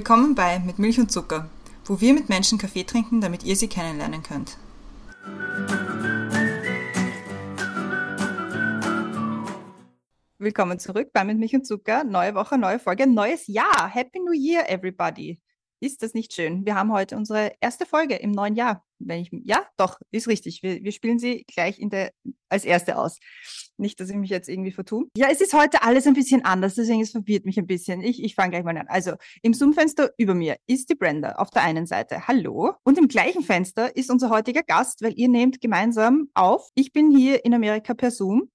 Willkommen bei Mit Milch und Zucker, wo wir mit Menschen Kaffee trinken, damit ihr sie kennenlernen könnt. Willkommen zurück bei Mit Milch und Zucker. Neue Woche, neue Folge, neues Jahr. Happy New Year, everybody. Ist das nicht schön? Wir haben heute unsere erste Folge im neuen Jahr. Wenn ich, ja, doch, ist richtig. Wir, wir spielen sie gleich in der, als erste aus. Nicht, dass ich mich jetzt irgendwie vertue. Ja, es ist heute alles ein bisschen anders, deswegen es verwirrt mich ein bisschen. Ich, ich fange gleich mal an. Also, im Zoom-Fenster über mir ist die Brenda auf der einen Seite. Hallo. Und im gleichen Fenster ist unser heutiger Gast, weil ihr nehmt gemeinsam auf. Ich bin hier in Amerika per Zoom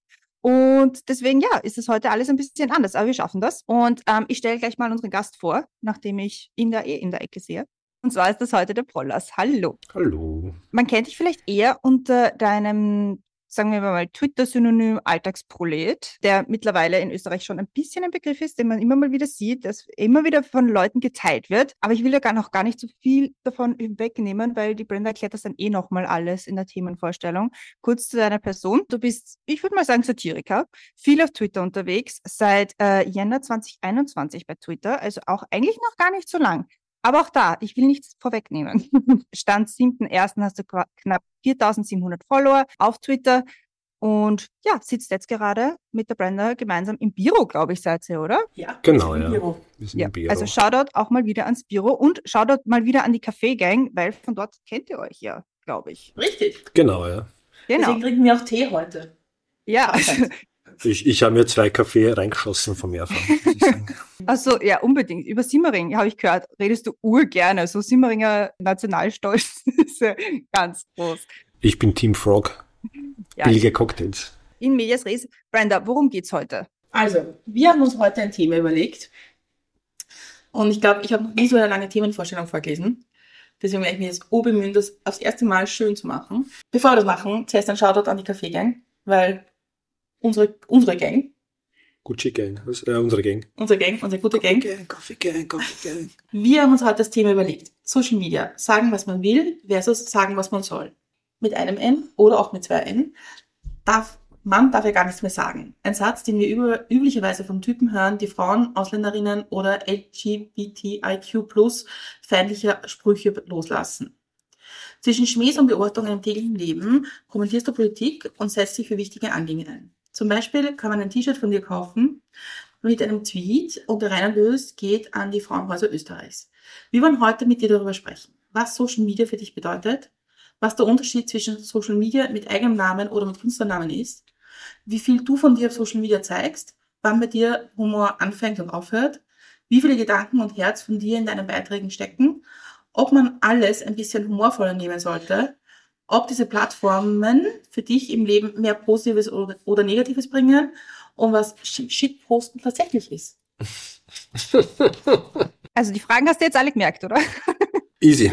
und deswegen, ja, ist es heute alles ein bisschen anders, aber wir schaffen das. Und ähm, ich stelle gleich mal unseren Gast vor, nachdem ich ihn da eh in der Ecke sehe. Und zwar ist das heute der Pollas. Hallo. Hallo. Man kennt dich vielleicht eher unter deinem sagen wir mal, Twitter-Synonym Alltagsprolet, der mittlerweile in Österreich schon ein bisschen ein Begriff ist, den man immer mal wieder sieht, dass immer wieder von Leuten geteilt wird. Aber ich will ja gar noch gar nicht so viel davon wegnehmen, weil die Brenda erklärt das dann eh nochmal alles in der Themenvorstellung. Kurz zu deiner Person. Du bist, ich würde mal sagen, Satiriker, viel auf Twitter unterwegs, seit äh, Jänner 2021 bei Twitter, also auch eigentlich noch gar nicht so lang. Aber auch da, ich will nichts vorwegnehmen. Stand 7.1. hast du knapp 4700 Follower auf Twitter und ja, sitzt jetzt gerade mit der Brenda gemeinsam im Büro, glaube ich, seid ihr, oder? Ja, genau, ja. Büro. ja. Büro. Also Shoutout auch mal wieder ans Büro und Shoutout mal wieder an die Café-Gang, weil von dort kennt ihr euch ja, glaube ich. Richtig. Genau, ja. Genau. Deswegen trinken wir auch Tee heute. Ja, ich, ich habe mir zwei Kaffee reingeschossen vom Mehrfach. Also ja, unbedingt. Über Simmering habe ich gehört, redest du urgerne. So Simmeringer Nationalstolz ist ja ganz groß. Ich bin Team Frog. Ja, Billige Cocktails. In Medias Res. Brenda, worum geht's heute? Also, wir haben uns heute ein Thema überlegt. Und ich glaube, ich habe noch nie so eine lange Themenvorstellung vorgelesen. Deswegen werde ich mir jetzt bemühen, das aufs erste Mal schön zu machen. Bevor wir das machen, zuerst ein Shoutout an die Kaffeegang, weil unsere, unsere Gang. Gucci Gang, das ist, äh, unsere Gang. Unsere Gang, unsere gute Gang. Gang, Coffee Gang, Coffee Gang. Wir haben uns heute das Thema überlegt. Social Media. Sagen, was man will versus sagen, was man soll. Mit einem N oder auch mit zwei N. Darf, man darf ja gar nichts mehr sagen. Ein Satz, den wir über, üblicherweise von Typen hören, die Frauen, Ausländerinnen oder LGBTIQ plus feindliche Sprüche loslassen. Zwischen Schmähs und Beobachtungen im täglichen Leben kommentierst du Politik und setzt dich für wichtige Anliegen ein. Zum Beispiel kann man ein T-Shirt von dir kaufen mit einem Tweet und der reiner Lös geht an die Frauenhäuser Österreichs. Wir wollen heute mit dir darüber sprechen, was Social Media für dich bedeutet, was der Unterschied zwischen Social Media mit eigenem Namen oder mit Künstlernamen ist, wie viel du von dir auf Social Media zeigst, wann bei dir Humor anfängt und aufhört, wie viele Gedanken und Herz von dir in deinen Beiträgen stecken, ob man alles ein bisschen humorvoller nehmen sollte ob diese Plattformen für dich im Leben mehr Positives oder, oder Negatives bringen und was Shitposten tatsächlich ist. Also die Fragen hast du jetzt alle gemerkt, oder? Easy.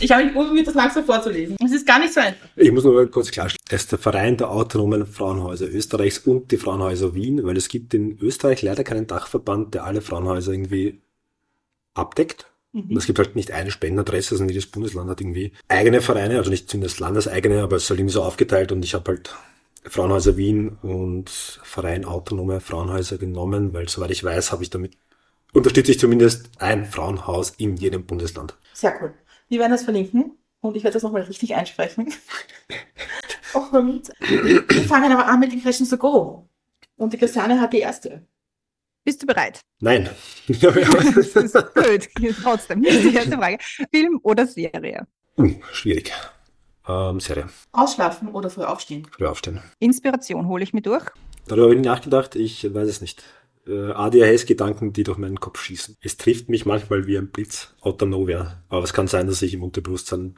ich habe mich probiert, das langsam vorzulesen. Es ist gar nicht so einfach. Ich muss nur kurz klarstellen. Es ist der Verein der autonomen Frauenhäuser Österreichs und die Frauenhäuser Wien, weil es gibt in Österreich leider keinen Dachverband, der alle Frauenhäuser irgendwie abdeckt. Mhm. Es gibt halt nicht eine Spendenadresse, sondern jedes Bundesland hat irgendwie eigene Vereine, also nicht zumindest landeseigene, aber es ist halt irgendwie so aufgeteilt und ich habe halt Frauenhäuser Wien und Verein Autonome Frauenhäuser genommen, weil soweit ich weiß, habe ich damit unterstütze ich zumindest ein Frauenhaus in jedem Bundesland. Sehr cool. Wir werden das verlinken und ich werde das nochmal richtig einsprechen. und wir fangen aber an mit den Questions to Go. Und die Christiane hat die erste. Bist du bereit? Nein. das ist blöd. Trotzdem. Die erste Frage. Film oder Serie? Uh, schwierig. Ähm, Serie. Ausschlafen oder früh aufstehen? Früh aufstehen. Inspiration hole ich mir durch? Darüber habe ich nachgedacht. Ich weiß es nicht. Äh, ADHS-Gedanken, die durch meinen Kopf schießen. Es trifft mich manchmal wie ein Blitz out of nowhere. Aber es kann sein, dass ich im Unterbewusstsein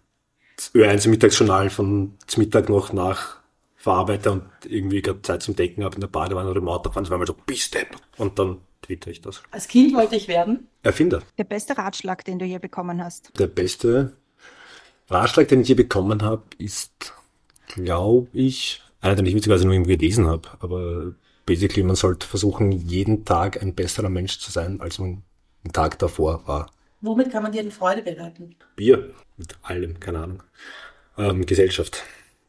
Ö1 Mittagsjournal von Mittag noch nach verarbeite und irgendwie gerade Zeit zum Denken habe in der Badewanne oder im Autofahren, zweimal so, bist Und dann twitter ich das. Als Kind wollte ich werden? Erfinder. Der beste Ratschlag, den du je bekommen hast? Der beste Ratschlag, den ich je bekommen habe, ist, glaube ich, einer, den ich witzigerweise nur irgendwie gelesen habe, aber basically, man sollte versuchen, jeden Tag ein besserer Mensch zu sein, als man den Tag davor war. Womit kann man dir eine Freude bereiten? Bier. Mit allem, keine Ahnung. Ähm, Gesellschaft.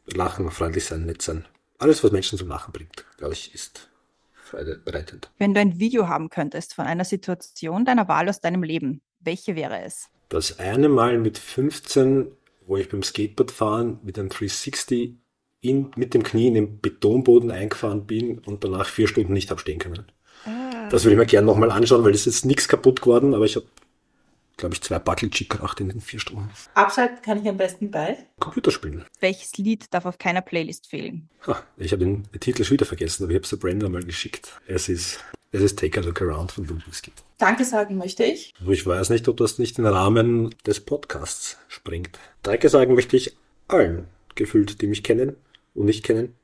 Lachen, freundlich sein, nett sein. Alles, was Menschen zum Lachen bringt, glaube ich, ist Freude bereitet. Wenn du ein Video haben könntest von einer Situation deiner Wahl aus deinem Leben, welche wäre es? Das eine Mal mit 15, wo ich beim Skateboardfahren mit einem 360 in, mit dem Knie in den Betonboden eingefahren bin und danach vier Stunden nicht abstehen können. Ah. Das würde ich mir gerne nochmal anschauen, weil es ist nichts kaputt geworden, aber ich habe glaube ich, zwei Buckelchick gemacht in den vier Stunden. Abseits kann ich am besten bei? Computerspielen. Welches Lied darf auf keiner Playlist fehlen? Ha, ich habe den Titel schon wieder vergessen, aber ich habe es der Brenda mal geschickt. Es ist, es ist Take a Look Around von Blue Biscuit. Danke sagen möchte ich. Ich weiß nicht, ob das nicht in den Rahmen des Podcasts springt. Danke sagen möchte ich allen gefühlt, die mich kennen und nicht kennen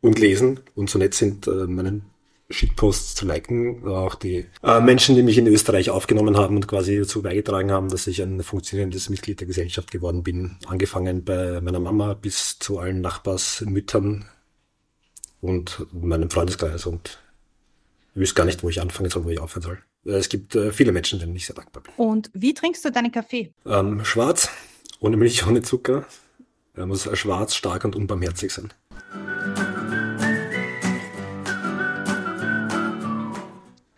und lesen und so nett sind, äh, meinen Shitposts zu liken, auch die äh, Menschen, die mich in Österreich aufgenommen haben und quasi dazu beigetragen haben, dass ich ein funktionierendes Mitglied der Gesellschaft geworden bin. Angefangen bei meiner Mama bis zu allen Nachbarsmüttern und meinem Freundeskreis und ich wüsste gar nicht, wo ich anfangen soll, wo ich aufhören soll. Äh, es gibt äh, viele Menschen, denen ich sehr dankbar bin. Und wie trinkst du deinen Kaffee? Ähm, schwarz, ohne Milch, ohne Zucker. Er muss schwarz, stark und unbarmherzig sein.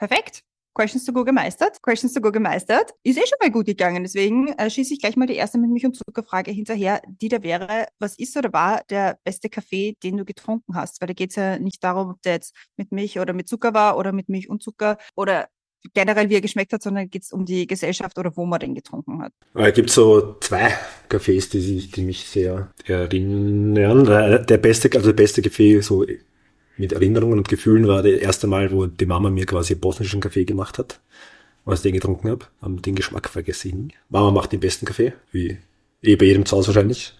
Perfekt. Questions to go gemeistert. Questions to go gemeistert. Ist eh schon mal gut gegangen. Deswegen äh, schieße ich gleich mal die erste mit Milch und Zuckerfrage hinterher, die da wäre, was ist oder war der beste Kaffee, den du getrunken hast? Weil da geht es ja nicht darum, ob der jetzt mit Milch oder mit Zucker war oder mit Milch und Zucker oder generell, wie er geschmeckt hat, sondern geht es um die Gesellschaft oder wo man den getrunken hat. Es gibt so zwei Kaffees, die, die mich sehr erinnern. Der beste, also der beste Kaffee, so mit Erinnerungen und Gefühlen war das erste Mal, wo die Mama mir quasi bosnischen Kaffee gemacht hat, was ich den getrunken habe. Haben den Geschmack vergessen. Mama macht den besten Kaffee, wie eh bei jedem zu Hause wahrscheinlich.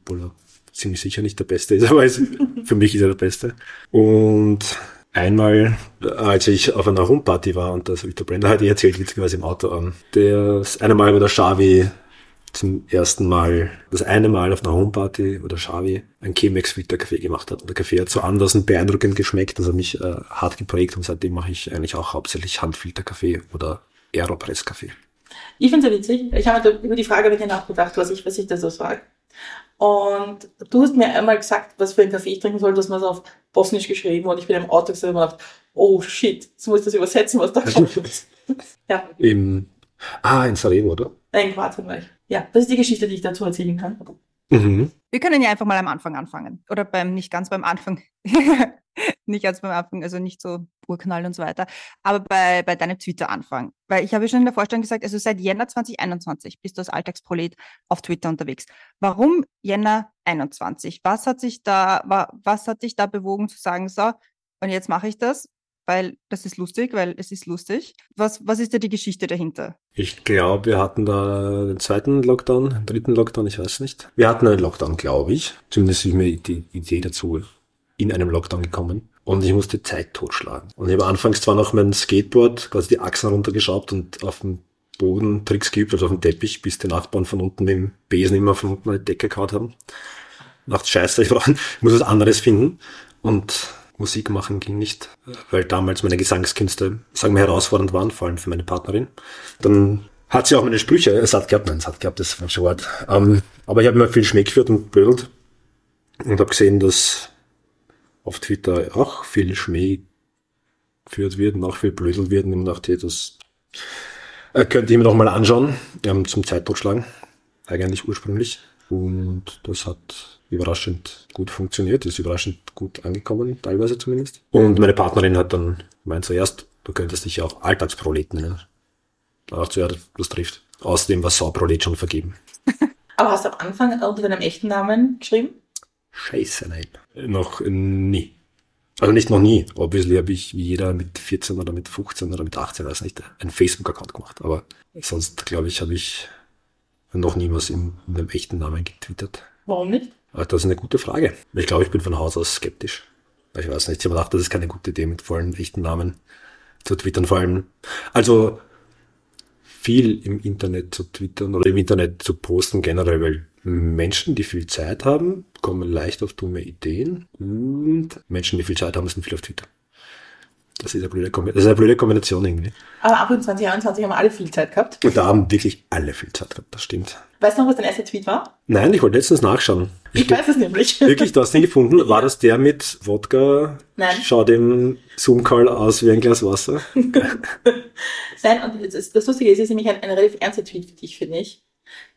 Obwohl er ziemlich sicher nicht der beste ist, aber für mich ist er der beste. Und einmal, als ich auf einer Homeparty war, und das ich der Brenda heute erzählt, witzigerweise im Auto an, das eine Mal, wo der Xavi zum ersten Mal, das eine Mal auf einer Homeparty oder Xavi ein Chemex Filter Kaffee gemacht hat. Und der Kaffee hat so anders und beeindruckend geschmeckt, dass er mich äh, hart geprägt und seitdem mache ich eigentlich auch hauptsächlich Handfilter Kaffee oder Aeropress Kaffee. Ich finde es ja witzig. Ich habe über die Frage mit dir nachgedacht, was ich, was ich da so sage. Und du hast mir einmal gesagt, was für einen Kaffee ich trinken soll, dass man es auf Bosnisch geschrieben und ich bin im Auto gesessen und gedacht, oh shit, jetzt muss ich das übersetzen, was da kommt. ja. Im, ah, in Sarajevo, oder? Nein, in Kroatien war ich. Ja, das ist die Geschichte, die ich dazu erzählen kann. Mhm. Wir können ja einfach mal am Anfang anfangen. Oder beim, nicht ganz beim Anfang. nicht ganz beim Anfang, also nicht so Urknall und so weiter. Aber bei, bei deinem Twitter-Anfang. Weil ich habe ja schon in der Vorstellung gesagt, also seit Jänner 2021 bist du als Alltagsprolet auf Twitter unterwegs. Warum Jänner 21? Was hat sich da, was hat dich da bewogen zu sagen, so, und jetzt mache ich das? Weil das ist lustig, weil es ist lustig. Was, was ist da die Geschichte dahinter? Ich glaube, wir hatten da den zweiten Lockdown, den dritten Lockdown, ich weiß nicht. Wir hatten einen Lockdown, glaube ich. Zumindest ist mir die Idee dazu in einem Lockdown gekommen. Und ich musste Zeit totschlagen. Und ich habe anfangs zwar noch mein Skateboard, quasi die Achsen runtergeschraubt und auf dem Boden Tricks geübt, also auf dem Teppich, bis die Nachbarn von unten mit dem Besen immer von unten eine Decke gehauen haben. Nachts scheiße, ich, brauch, ich muss was anderes finden. Und Musik machen ging nicht, weil damals meine Gesangskünste, sagen wir, herausfordernd waren, vor allem für meine Partnerin. Dann hat sie auch meine Sprüche satt gehabt, nein, satt gehabt, das falsche Wort. Ähm, aber ich habe immer viel Schmäh geführt und blödelt und habe gesehen, dass auf Twitter auch viel Schmäh geführt wird und auch viel blödelt wird und ich dachte, das äh, könnte ich mir noch mal anschauen, ähm, zum Zeittotschlagen, eigentlich ursprünglich. Und das hat überraschend gut funktioniert, ist überraschend gut angekommen, teilweise zumindest. Und meine Partnerin hat dann gemeint zuerst, du könntest dich ja auch Alltagsprolet nennen. Auch zuerst, das trifft. Aus dem war Sauprolet schon vergeben. Aber hast du am Anfang unter deinem echten Namen geschrieben? Scheiße, nein. Noch nie. Also nicht noch nie. Obviously habe ich wie jeder mit 14 oder mit 15 oder mit 18, weiß nicht, einen Facebook-Account gemacht. Aber sonst, glaube ich, habe ich noch nie was in, in einem echten Namen getwittert. Warum nicht? Ah, das ist eine gute Frage. Ich glaube, ich bin von Haus aus skeptisch. Ich weiß nicht, ich habe gedacht, das ist keine gute Idee, mit vollen echten Namen zu twittern, vor allem. Also viel im Internet zu twittern oder im Internet zu posten generell, weil Menschen, die viel Zeit haben, kommen leicht auf dumme Ideen und Menschen, die viel Zeit haben, sind viel auf Twitter. Das ist eine blöde, das ist eine blöde Kombination irgendwie. Aber ab und 2021 haben wir alle viel Zeit gehabt. Und da haben wirklich alle viel Zeit gehabt, das stimmt. Weißt du noch, was dein erster Tweet war? Nein, ich wollte letztens nachschauen. Ich, ich weiß es nämlich. Wirklich, du hast den gefunden? War das der mit Wodka? Nein. Schaut im Zoom-Call aus wie ein Glas Wasser? Nein, und das, das Lustige ist, es ist nämlich ein, ein relativ ernster Tweet für dich, finde ich.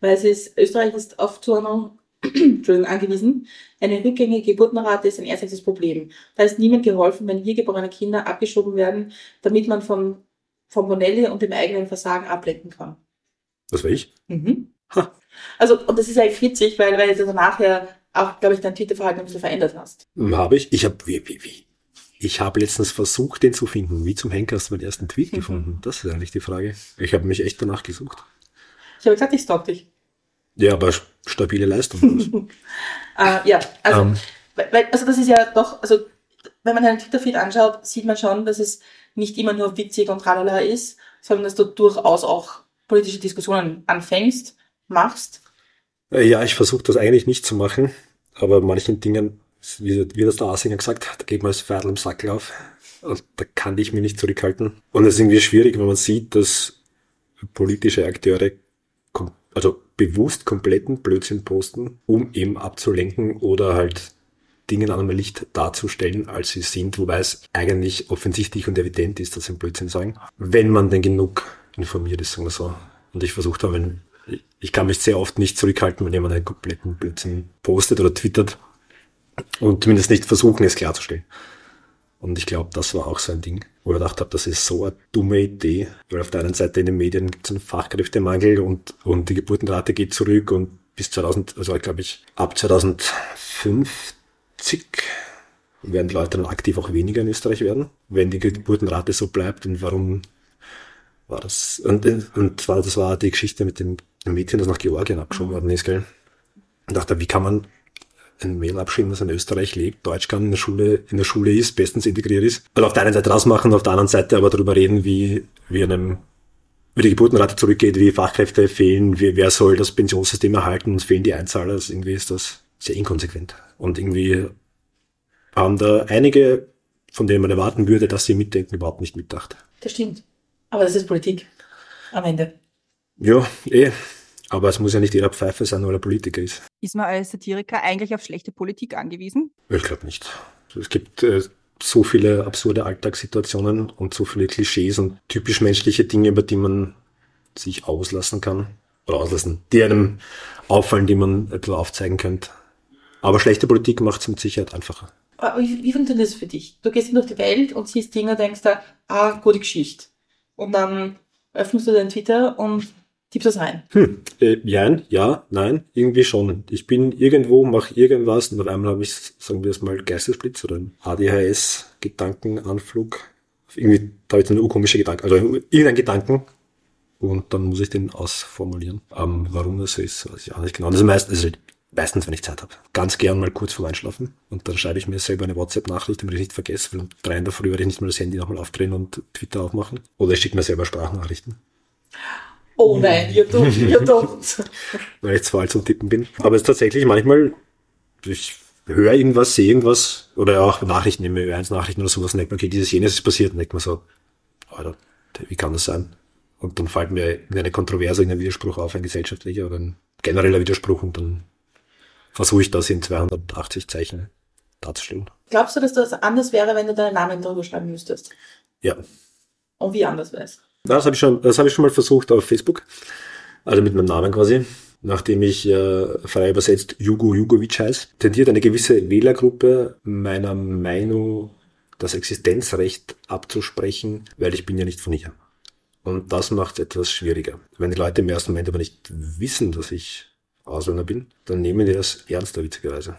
Weil es ist, Österreich ist auf Turnung angewiesen. Eine rückgängige Geburtenrate ist ein ernstes Problem. Da ist niemand geholfen, wenn hier geborene Kinder abgeschoben werden, damit man vom, vom Bonelli und dem eigenen Versagen ablenken kann. Das war ich? Mhm. Also, und das ist eigentlich witzig, weil, weil du nachher auch, glaube ich, dein Twitter-Verhalten ein bisschen verändert hast. Hm, habe ich? Ich habe, wie, wie, wie? Ich habe letztens versucht, den zu finden. Wie zum Henker hast du meinen ersten Tweet mhm. gefunden? Das ist eigentlich die Frage. Ich habe mich echt danach gesucht. Ich habe gesagt, ich stalk dich. Ja, aber stabile Leistung. äh, ja, also. Ähm. weil, also das ist ja doch, also wenn man einen Twitter-Feed anschaut, sieht man schon, dass es nicht immer nur witzig und tralala ist, sondern dass du durchaus auch politische Diskussionen anfängst, machst. Äh, ja, ich versuche das eigentlich nicht zu machen, aber manchen Dingen, wie, wie das der Asinger gesagt hat, da geht man das Pferd im Sackel auf. Und da kann ich mich nicht zurückhalten. Und es ist irgendwie schwierig, wenn man sieht, dass politische Akteure also bewusst kompletten Blödsinn posten, um eben abzulenken oder halt Dinge in einem Licht darzustellen, als sie sind, wobei es eigentlich offensichtlich und evident ist, dass sie Blödsinn sagen, wenn man denn genug informiert ist, sagen wir so. Und ich versuche da, wenn, ich kann mich sehr oft nicht zurückhalten, wenn jemand einen kompletten Blödsinn postet oder twittert und zumindest nicht versuchen, es klarzustellen. Und ich glaube, das war auch so ein Ding, wo ich gedacht habe, das ist so eine dumme Idee, weil auf der einen Seite in den Medien gibt es einen Fachkräftemangel und, und die Geburtenrate geht zurück und bis 2000, also glaube ich, ab 2050 werden die Leute dann aktiv auch weniger in Österreich werden, wenn die Geburtenrate so bleibt und warum war das, und, und zwar, das war die Geschichte mit dem Mädchen, das nach Georgien abgeschoben worden ist, gell? Und dachte, wie kann man ein Mail abschieben, das in Österreich lebt, Deutsch kann, in der Schule, in der Schule ist, bestens integriert ist. Also auf der einen Seite rausmachen, auf der anderen Seite aber darüber reden, wie, wie einem, wie die Geburtenrate zurückgeht, wie Fachkräfte fehlen, wie, wer soll das Pensionssystem erhalten, uns fehlen die Einzahler, also irgendwie ist das sehr inkonsequent. Und irgendwie haben da einige, von denen man erwarten würde, dass sie mitdenken, überhaupt nicht mitdacht. Das stimmt. Aber das ist Politik. Am Ende. Ja, eh. Aber es muss ja nicht jeder Pfeife sein, weil er Politiker ist. Ist man als Satiriker eigentlich auf schlechte Politik angewiesen? Ich glaube nicht. Es gibt äh, so viele absurde Alltagssituationen und so viele Klischees und typisch menschliche Dinge, über die man sich auslassen kann. Oder auslassen, die einem auffallen, die man bisschen aufzeigen könnte. Aber schlechte Politik macht es mit Sicherheit einfacher. Aber wie, wie funktioniert das für dich? Du gehst durch die Welt und siehst Dinge, denkst da, ah, gute Geschichte. Und dann öffnest du deinen Twitter und Tippst das rein? Hm, äh, ja, ja, nein, irgendwie schon. Ich bin irgendwo, mache irgendwas und auf einmal habe ich, sagen wir es mal, Geistesblitz oder ein ADHS-Gedankenanflug. Irgendwie, da habe ich dann komische Gedanken, also irgendein Gedanken und dann muss ich den ausformulieren. Ähm, warum das so ist, weiß ich auch nicht genau. Das ist meistens, also meistens, wenn ich Zeit habe. Ganz gern mal kurz vorm Einschlafen und dann schreibe ich mir selber eine WhatsApp-Nachricht, damit ich nicht vergesse, weil um drei in der Früh werde ich nicht mal das Handy nochmal aufdrehen und Twitter aufmachen. Oder ich schicke mir selber Sprachnachrichten. Oh nein, ihr don't, ihr don't. Weil ich alt zum Tippen bin. Aber es ist tatsächlich manchmal, ich höre irgendwas, sehe irgendwas, oder auch Nachrichten, nehme Ö1 Nachrichten oder sowas, und denke mir, okay, dieses jenes ist passiert, und denke mir so, Alter, wie kann das sein? Und dann fällt mir eine Kontroverse, ein Widerspruch auf, ein gesellschaftlicher oder ein genereller Widerspruch, und dann versuche ich das in 280 Zeichen darzustellen. Glaubst du, dass das anders wäre, wenn du deinen Namen drüber schreiben müsstest? Ja. Und wie anders wäre es? Das habe ich schon, das habe ich schon mal versucht auf Facebook. Also mit meinem Namen quasi. Nachdem ich äh, frei übersetzt Jugo Jugovic heiße, tendiert eine gewisse Wählergruppe meiner Meinung das Existenzrecht abzusprechen, weil ich bin ja nicht von hier. Und das macht es etwas schwieriger. Wenn die Leute im ersten Moment aber nicht wissen, dass ich Ausländer bin, dann nehmen die das ernster, witzigerweise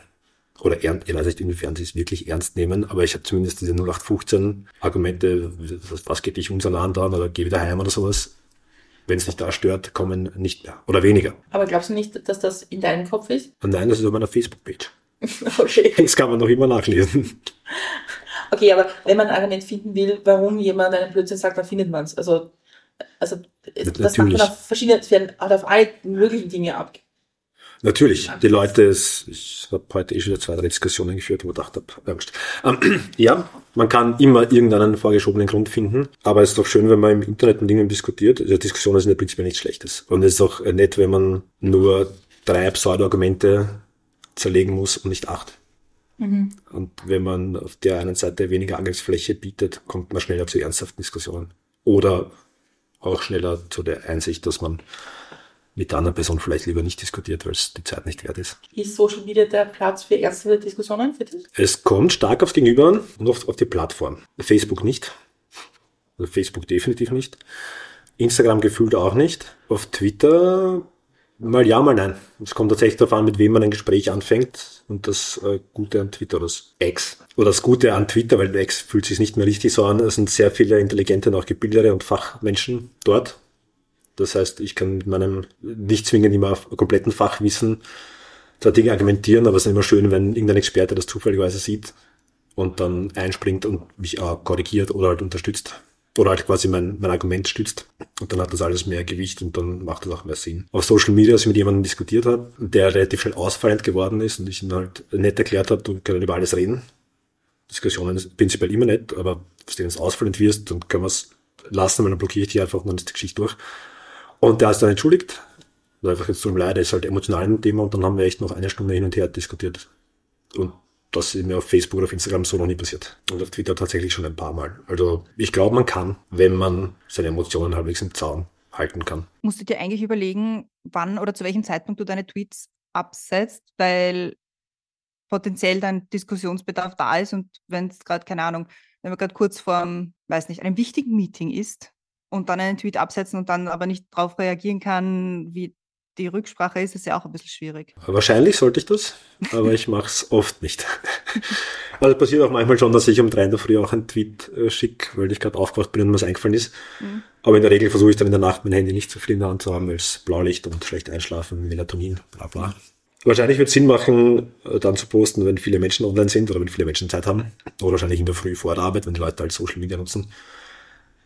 oder ernst, ich weiß nicht, inwiefern sie es wirklich ernst nehmen, aber ich habe zumindest diese 0815 Argumente, was geht dich unser Land an oder geh wieder heim oder sowas. Wenn es nicht da stört, kommen nicht mehr oder weniger. Aber glaubst du nicht, dass das in deinem Kopf ist? Nein, das ist auf meiner Facebook-Page. okay. Das kann man noch immer nachlesen. Okay, aber wenn man ein Argument finden will, warum jemand einen Blödsinn sagt, dann findet man es. Also, also das Natürlich. macht man auf verschiedene, es werden auf alle möglichen Dinge abgegeben. Natürlich, die Leute, ich habe heute eh schon zwei, drei Diskussionen geführt, wo ich gedacht habe, Angst. Ähm, ja, Man kann immer irgendeinen vorgeschobenen Grund finden, aber es ist doch schön, wenn man im Internet mit Dingen diskutiert. Also Diskussionen sind ja prinzipiell nichts Schlechtes. Und es ist auch nett, wenn man nur drei Pseudo-Argumente zerlegen muss und nicht acht. Mhm. Und wenn man auf der einen Seite weniger Angriffsfläche bietet, kommt man schneller zu ernsthaften Diskussionen. Oder auch schneller zu der Einsicht, dass man mit der anderen Person vielleicht lieber nicht diskutiert, weil es die Zeit nicht wert ist. Ist Social Media der Platz für erste Diskussionen für dich? Es kommt stark aufs Gegenüber an und oft auf die Plattform. Facebook nicht. Also Facebook definitiv nicht. Instagram gefühlt auch nicht. Auf Twitter mal ja, mal nein. Es kommt tatsächlich darauf an, mit wem man ein Gespräch anfängt. Und das äh, Gute an Twitter, das X. Oder das Gute an Twitter, weil X fühlt sich nicht mehr richtig so an. Es sind sehr viele intelligente und auch gebildete und Fachmenschen dort. Das heißt, ich kann mit meinem nicht zwingend immer kompletten Fachwissen da Dinge argumentieren, aber es ist immer schön, wenn irgendein Experte das zufälligerweise sieht und dann einspringt und mich auch korrigiert oder halt unterstützt. Oder halt quasi mein, mein Argument stützt. Und dann hat das alles mehr Gewicht und dann macht das auch mehr Sinn. Auf Social Media, als ich mit jemandem diskutiert habe, der relativ schnell ausfallend geworden ist und ich ihm halt nett erklärt habe, du kannst über alles reden. Diskussionen ist prinzipiell immer nett, aber wenn du ausfallend wirst, dann können wir es lassen, weil dann blockiere ich dich einfach und dann ist die Geschichte durch. Und der ist dann entschuldigt. Und einfach jetzt mir leid, ist halt emotional ein Thema und dann haben wir echt noch eine Stunde hin und her diskutiert. Und das ist mir auf Facebook oder auf Instagram so noch nie passiert. Und auf Twitter tatsächlich schon ein paar Mal. Also ich glaube, man kann, wenn man seine Emotionen halbwegs im Zaun halten kann. Musst du dir eigentlich überlegen, wann oder zu welchem Zeitpunkt du deine Tweets absetzt, weil potenziell dein Diskussionsbedarf da ist und wenn es gerade, keine Ahnung, wenn man gerade kurz vor einem, weiß nicht, einem wichtigen Meeting ist, und dann einen Tweet absetzen und dann aber nicht darauf reagieren kann, wie die Rücksprache ist, ist ja auch ein bisschen schwierig. Wahrscheinlich sollte ich das, aber ich mache es oft nicht. Also passiert auch manchmal schon, dass ich um drei in der Früh auch einen Tweet äh, schicke, weil ich gerade aufgewacht bin und mir was eingefallen ist. Mhm. Aber in der Regel versuche ich dann in der Nacht mein Handy nicht zu viel in der Hand zu haben, weil es Blaulicht und schlecht einschlafen, Melatonin, bla bla. Wahrscheinlich wird es Sinn machen, äh, dann zu posten, wenn viele Menschen online sind oder wenn viele Menschen Zeit haben. Oder wahrscheinlich in der Früh vor der Arbeit, wenn die Leute halt Social Media nutzen.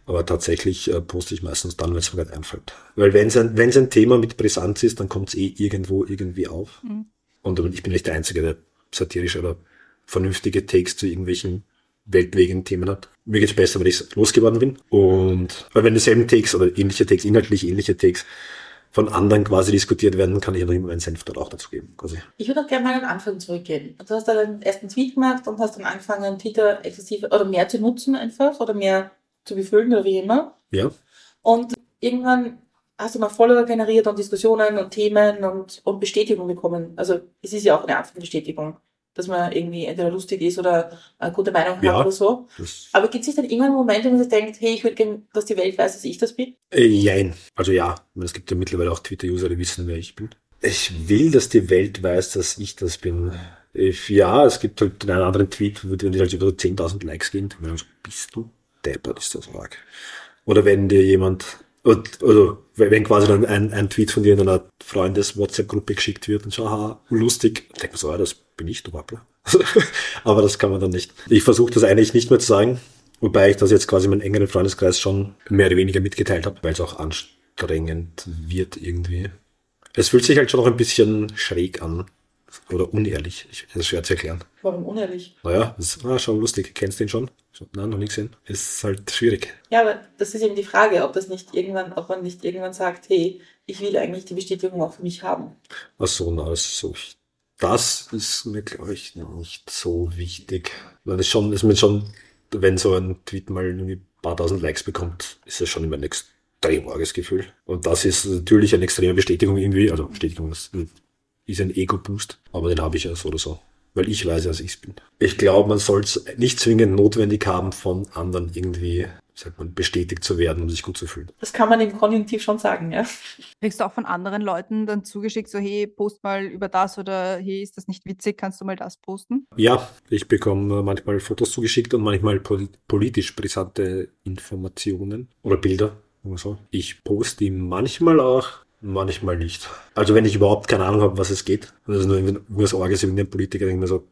Aber tatsächlich äh, poste ich meistens dann, wenn es mir gerade einfällt. Weil wenn es ein, wenn's ein Thema mit Brisanz ist, dann kommt es eh irgendwo irgendwie auf. Mhm. Und ich bin nicht der Einzige, der satirische oder vernünftige Takes zu irgendwelchen weltwegenden Themen hat. Mir geht's besser, wenn ich losgeworden bin. Und weil wenn dieselben Takes oder ähnliche Takes, inhaltlich ähnliche Takes von anderen quasi diskutiert werden, kann ich noch immer meinen Senf dort auch dazu geben. Quasi. Ich würde auch gerne mal an den Anfang zurückgehen. Du hast da deinen ersten Tweet gemacht und hast dann angefangen, Twitter exzessiv oder mehr zu nutzen einfach oder mehr zu befüllen oder wie immer. Ja. Und irgendwann hast du mal Follower generiert und Diskussionen und Themen und, und Bestätigung bekommen. Also es ist ja auch eine Art von Bestätigung, dass man irgendwie entweder lustig ist oder eine gute Meinung ja, hat oder so. Aber gibt es nicht dann irgendwann Momente, wo man sich denkt, hey, ich würde gerne, dass die Welt weiß, dass ich das bin? Äh, jein. Also ja, es gibt ja mittlerweile auch Twitter-User, die wissen, wer ich bin. Ich will, dass die Welt weiß, dass ich das bin. Ja, es gibt halt einen anderen Tweet, wo die halt über 10.000 Likes gehen. Bist du deppert ist das arg. Oder wenn dir jemand, also wenn quasi dann ein, ein Tweet von dir in einer Freundes-WhatsApp-Gruppe geschickt wird und so, haha, lustig, denkt man so, ah, das bin ich, du Wappler. Aber das kann man dann nicht. Ich versuche das eigentlich nicht mehr zu sagen, wobei ich das jetzt quasi meinen engeren Freundeskreis schon mehr oder weniger mitgeteilt habe, weil es auch anstrengend wird irgendwie. Es fühlt sich halt schon noch ein bisschen schräg an. Oder unehrlich. das ist schwer zu erklären. Warum unehrlich? Naja, das ist ah, schon lustig. Kennst du den schon? Nein, noch nie gesehen. Ist halt schwierig. Ja, aber das ist eben die Frage, ob das nicht irgendwann, ob man nicht irgendwann sagt, hey, ich will eigentlich die Bestätigung auch für mich haben. Ach so, na, so. Das ist mir, glaube ich, nicht so wichtig. Weil es schon, ist mir schon, wenn so ein Tweet mal ein paar tausend Likes bekommt, ist das schon immer ein extrem arges Gefühl. Und das ist natürlich eine extreme Bestätigung irgendwie, also Bestätigung ist ein Ego-Boost, aber den habe ich ja so oder so weil ich weiß, dass ich bin. Ich glaube, man soll es nicht zwingend notwendig haben, von anderen irgendwie sagt man, bestätigt zu werden, um sich gut zu fühlen. Das kann man im Konjunktiv schon sagen, ja. Kriegst du auch von anderen Leuten dann zugeschickt, so hey, post mal über das oder hey, ist das nicht witzig, kannst du mal das posten? Ja, ich bekomme manchmal Fotos zugeschickt und manchmal politisch brisante Informationen oder Bilder. So. Ich poste die manchmal auch Manchmal nicht. Also wenn ich überhaupt keine Ahnung habe, was es geht, und das ist nur, nur das Orge ist irgendein Politiker, denke ich mir so,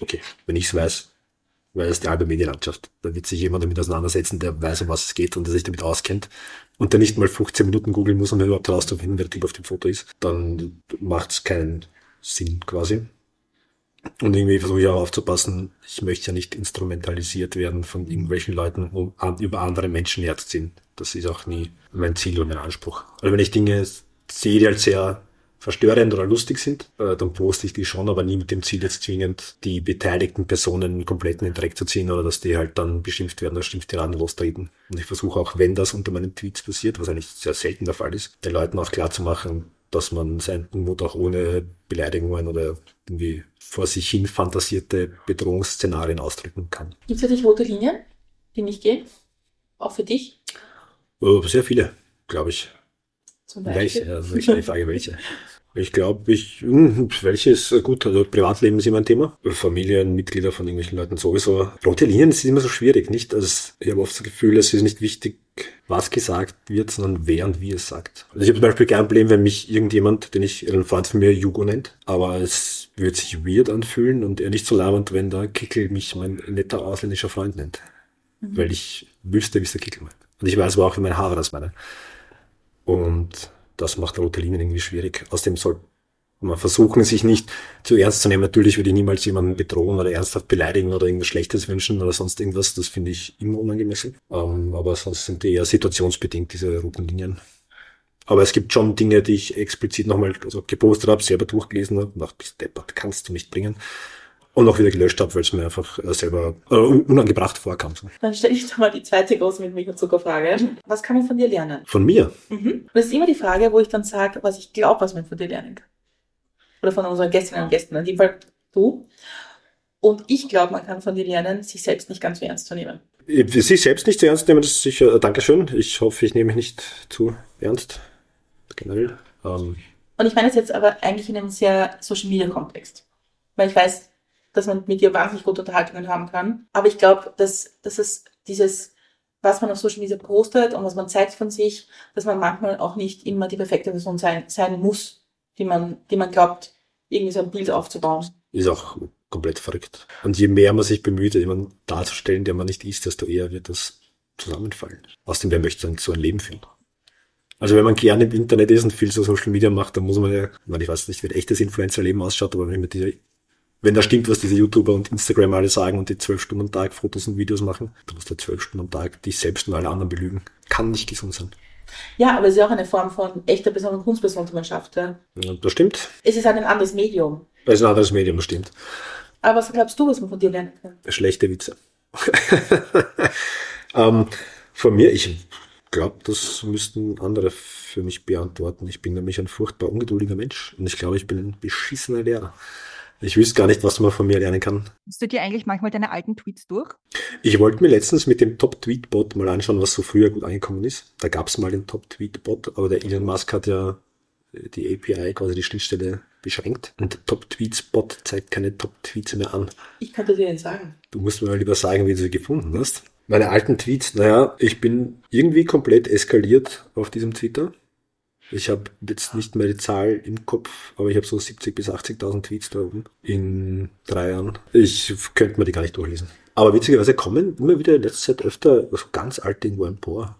okay, wenn ich es weiß, weil es die halbe Medienlandschaft. Da wird sich jemand damit auseinandersetzen, der weiß, um was es geht und der sich damit auskennt und der nicht mal 15 Minuten googeln muss, um überhaupt herauszufinden, wer der Typ auf dem Foto ist. Dann macht es keinen Sinn quasi. Und irgendwie versuche ich auch aufzupassen, ich möchte ja nicht instrumentalisiert werden von irgendwelchen Leuten, um an, über andere Menschen herzuziehen. Das ist auch nie mein Ziel und mein Anspruch. Also wenn ich Dinge sehe, die halt sehr verstörend oder lustig sind, äh, dann poste ich die schon, aber nie mit dem Ziel jetzt zwingend die beteiligten Personen komplett in den Dreck zu ziehen oder dass die halt dann beschimpft werden oder Schimpftiranen lostreten. Und ich versuche auch, wenn das unter meinen Tweets passiert, was eigentlich sehr selten der Fall ist, den Leuten auch klar zu machen, dass man seinen Unmut auch ohne Beleidigungen oder irgendwie vor sich hin fantasierte Bedrohungsszenarien ausdrücken kann. Gibt es für dich rote Linien, die nicht gehen? Auch für dich? Äh, sehr viele, glaube ich. Zum Welche? Also ich Frage, welche? Ich glaube, ich, hm, welche ist gut, also Privatleben ist immer ein Thema. Familienmitglieder von irgendwelchen Leuten sowieso. Rote Linien ist immer so schwierig, nicht? Also ich habe oft das Gefühl, es ist nicht wichtig, was gesagt wird, sondern wer und wie es sagt. Also ich habe zum Beispiel kein Problem, wenn mich irgendjemand, den ich einen Freund von mir Jugo nennt, aber es wird sich weird anfühlen und er nicht so labernd, wenn der Kickel mich mein netter ausländischer Freund nennt. Mhm. Weil ich wüsste, wie es der Kickel meint. Und ich weiß aber auch, wie meine Haare das meinen. Und das macht rote Linien irgendwie schwierig. Außerdem soll man versuchen, sich nicht zu ernst zu nehmen. Natürlich würde ich niemals jemanden bedrohen oder ernsthaft beleidigen oder irgendwas Schlechtes wünschen oder sonst irgendwas. Das finde ich immer unangemessen. Ähm, aber sonst sind die eher situationsbedingt, diese roten Linien. Aber es gibt schon Dinge, die ich explizit nochmal also gepostet habe, selber durchgelesen habe, nach bis deppert, kannst du nicht bringen und auch wieder gelöscht habe, weil es mir einfach äh, selber äh, unangebracht vorkam. Dann stelle ich doch mal die zweite große mit Milch und Zuckerfrage. Was kann man von dir lernen? Von mir? Mhm. Das ist immer die Frage, wo ich dann sage, was ich glaube, was man von dir lernen kann. Oder von unseren Gästinnen und Gästen. In dem Fall du. Und ich glaube, man kann von dir lernen, sich selbst nicht ganz so ernst zu nehmen. Sich selbst nicht zu ernst nehmen, das ist sicher, äh, Dankeschön. Ich hoffe, ich nehme mich nicht zu ernst. Generell. Ähm. Und ich meine es jetzt aber eigentlich in einem sehr Social Media Kontext. Weil ich weiß, dass man mit ihr wahnsinnig gute Unterhaltungen haben kann. Aber ich glaube, dass, dass es dieses, was man auf Social Media postet und was man zeigt von sich, dass man manchmal auch nicht immer die perfekte Person sein, sein muss, die man, die man glaubt, irgendwie so ein Bild aufzubauen. Ist auch komplett verrückt. Und je mehr man sich bemüht, jemanden darzustellen, der man nicht ist, desto eher wird das zusammenfallen. Außerdem, wer möchte dann so ein Leben führen? Also wenn man gerne im Internet ist und viel so Social Media macht, dann muss man ja, ich weiß nicht, wie ein echtes Influencer-Leben ausschaut, aber wenn man diese wenn da stimmt, was diese YouTuber und Instagram alle sagen und die zwölf Stunden am Tag Fotos und Videos machen, dann musst du zwölf Stunden am Tag dich selbst und alle anderen belügen. Kann nicht gesund sein. Ja, aber es ist ja auch eine Form von echter Person und Kunstperson, die man schafft. Ja. ja, das stimmt. Es ist halt ein anderes Medium. Es ist ein anderes Medium, das stimmt. Aber was glaubst du, was man von dir lernen kann? Schlechte Witze. ähm, von mir, ich glaube, das müssten andere für mich beantworten. Ich bin nämlich ein furchtbar ungeduldiger Mensch und ich glaube, ich bin ein beschissener Lehrer. Ich wüsste gar nicht, was man von mir lernen kann. Hast du dir eigentlich manchmal deine alten Tweets durch? Ich wollte mir letztens mit dem Top-Tweet-Bot mal anschauen, was so früher gut angekommen ist. Da gab es mal den Top-Tweet-Bot, aber der Elon Musk hat ja die API, quasi die Schnittstelle, beschränkt. Und der Top-Tweets-Bot zeigt keine Top-Tweets mehr an. Ich kann dir den sagen. Du musst mir mal lieber sagen, wie du sie gefunden hast. Meine alten Tweets, naja, ich bin irgendwie komplett eskaliert auf diesem Twitter. Ich habe jetzt nicht mehr die Zahl im Kopf, aber ich habe so 70.000 bis 80.000 Tweets da oben in drei Jahren. Ich könnte mir die gar nicht durchlesen. Aber witzigerweise kommen immer wieder in letzter Zeit öfter so ganz alte irgendwo empor.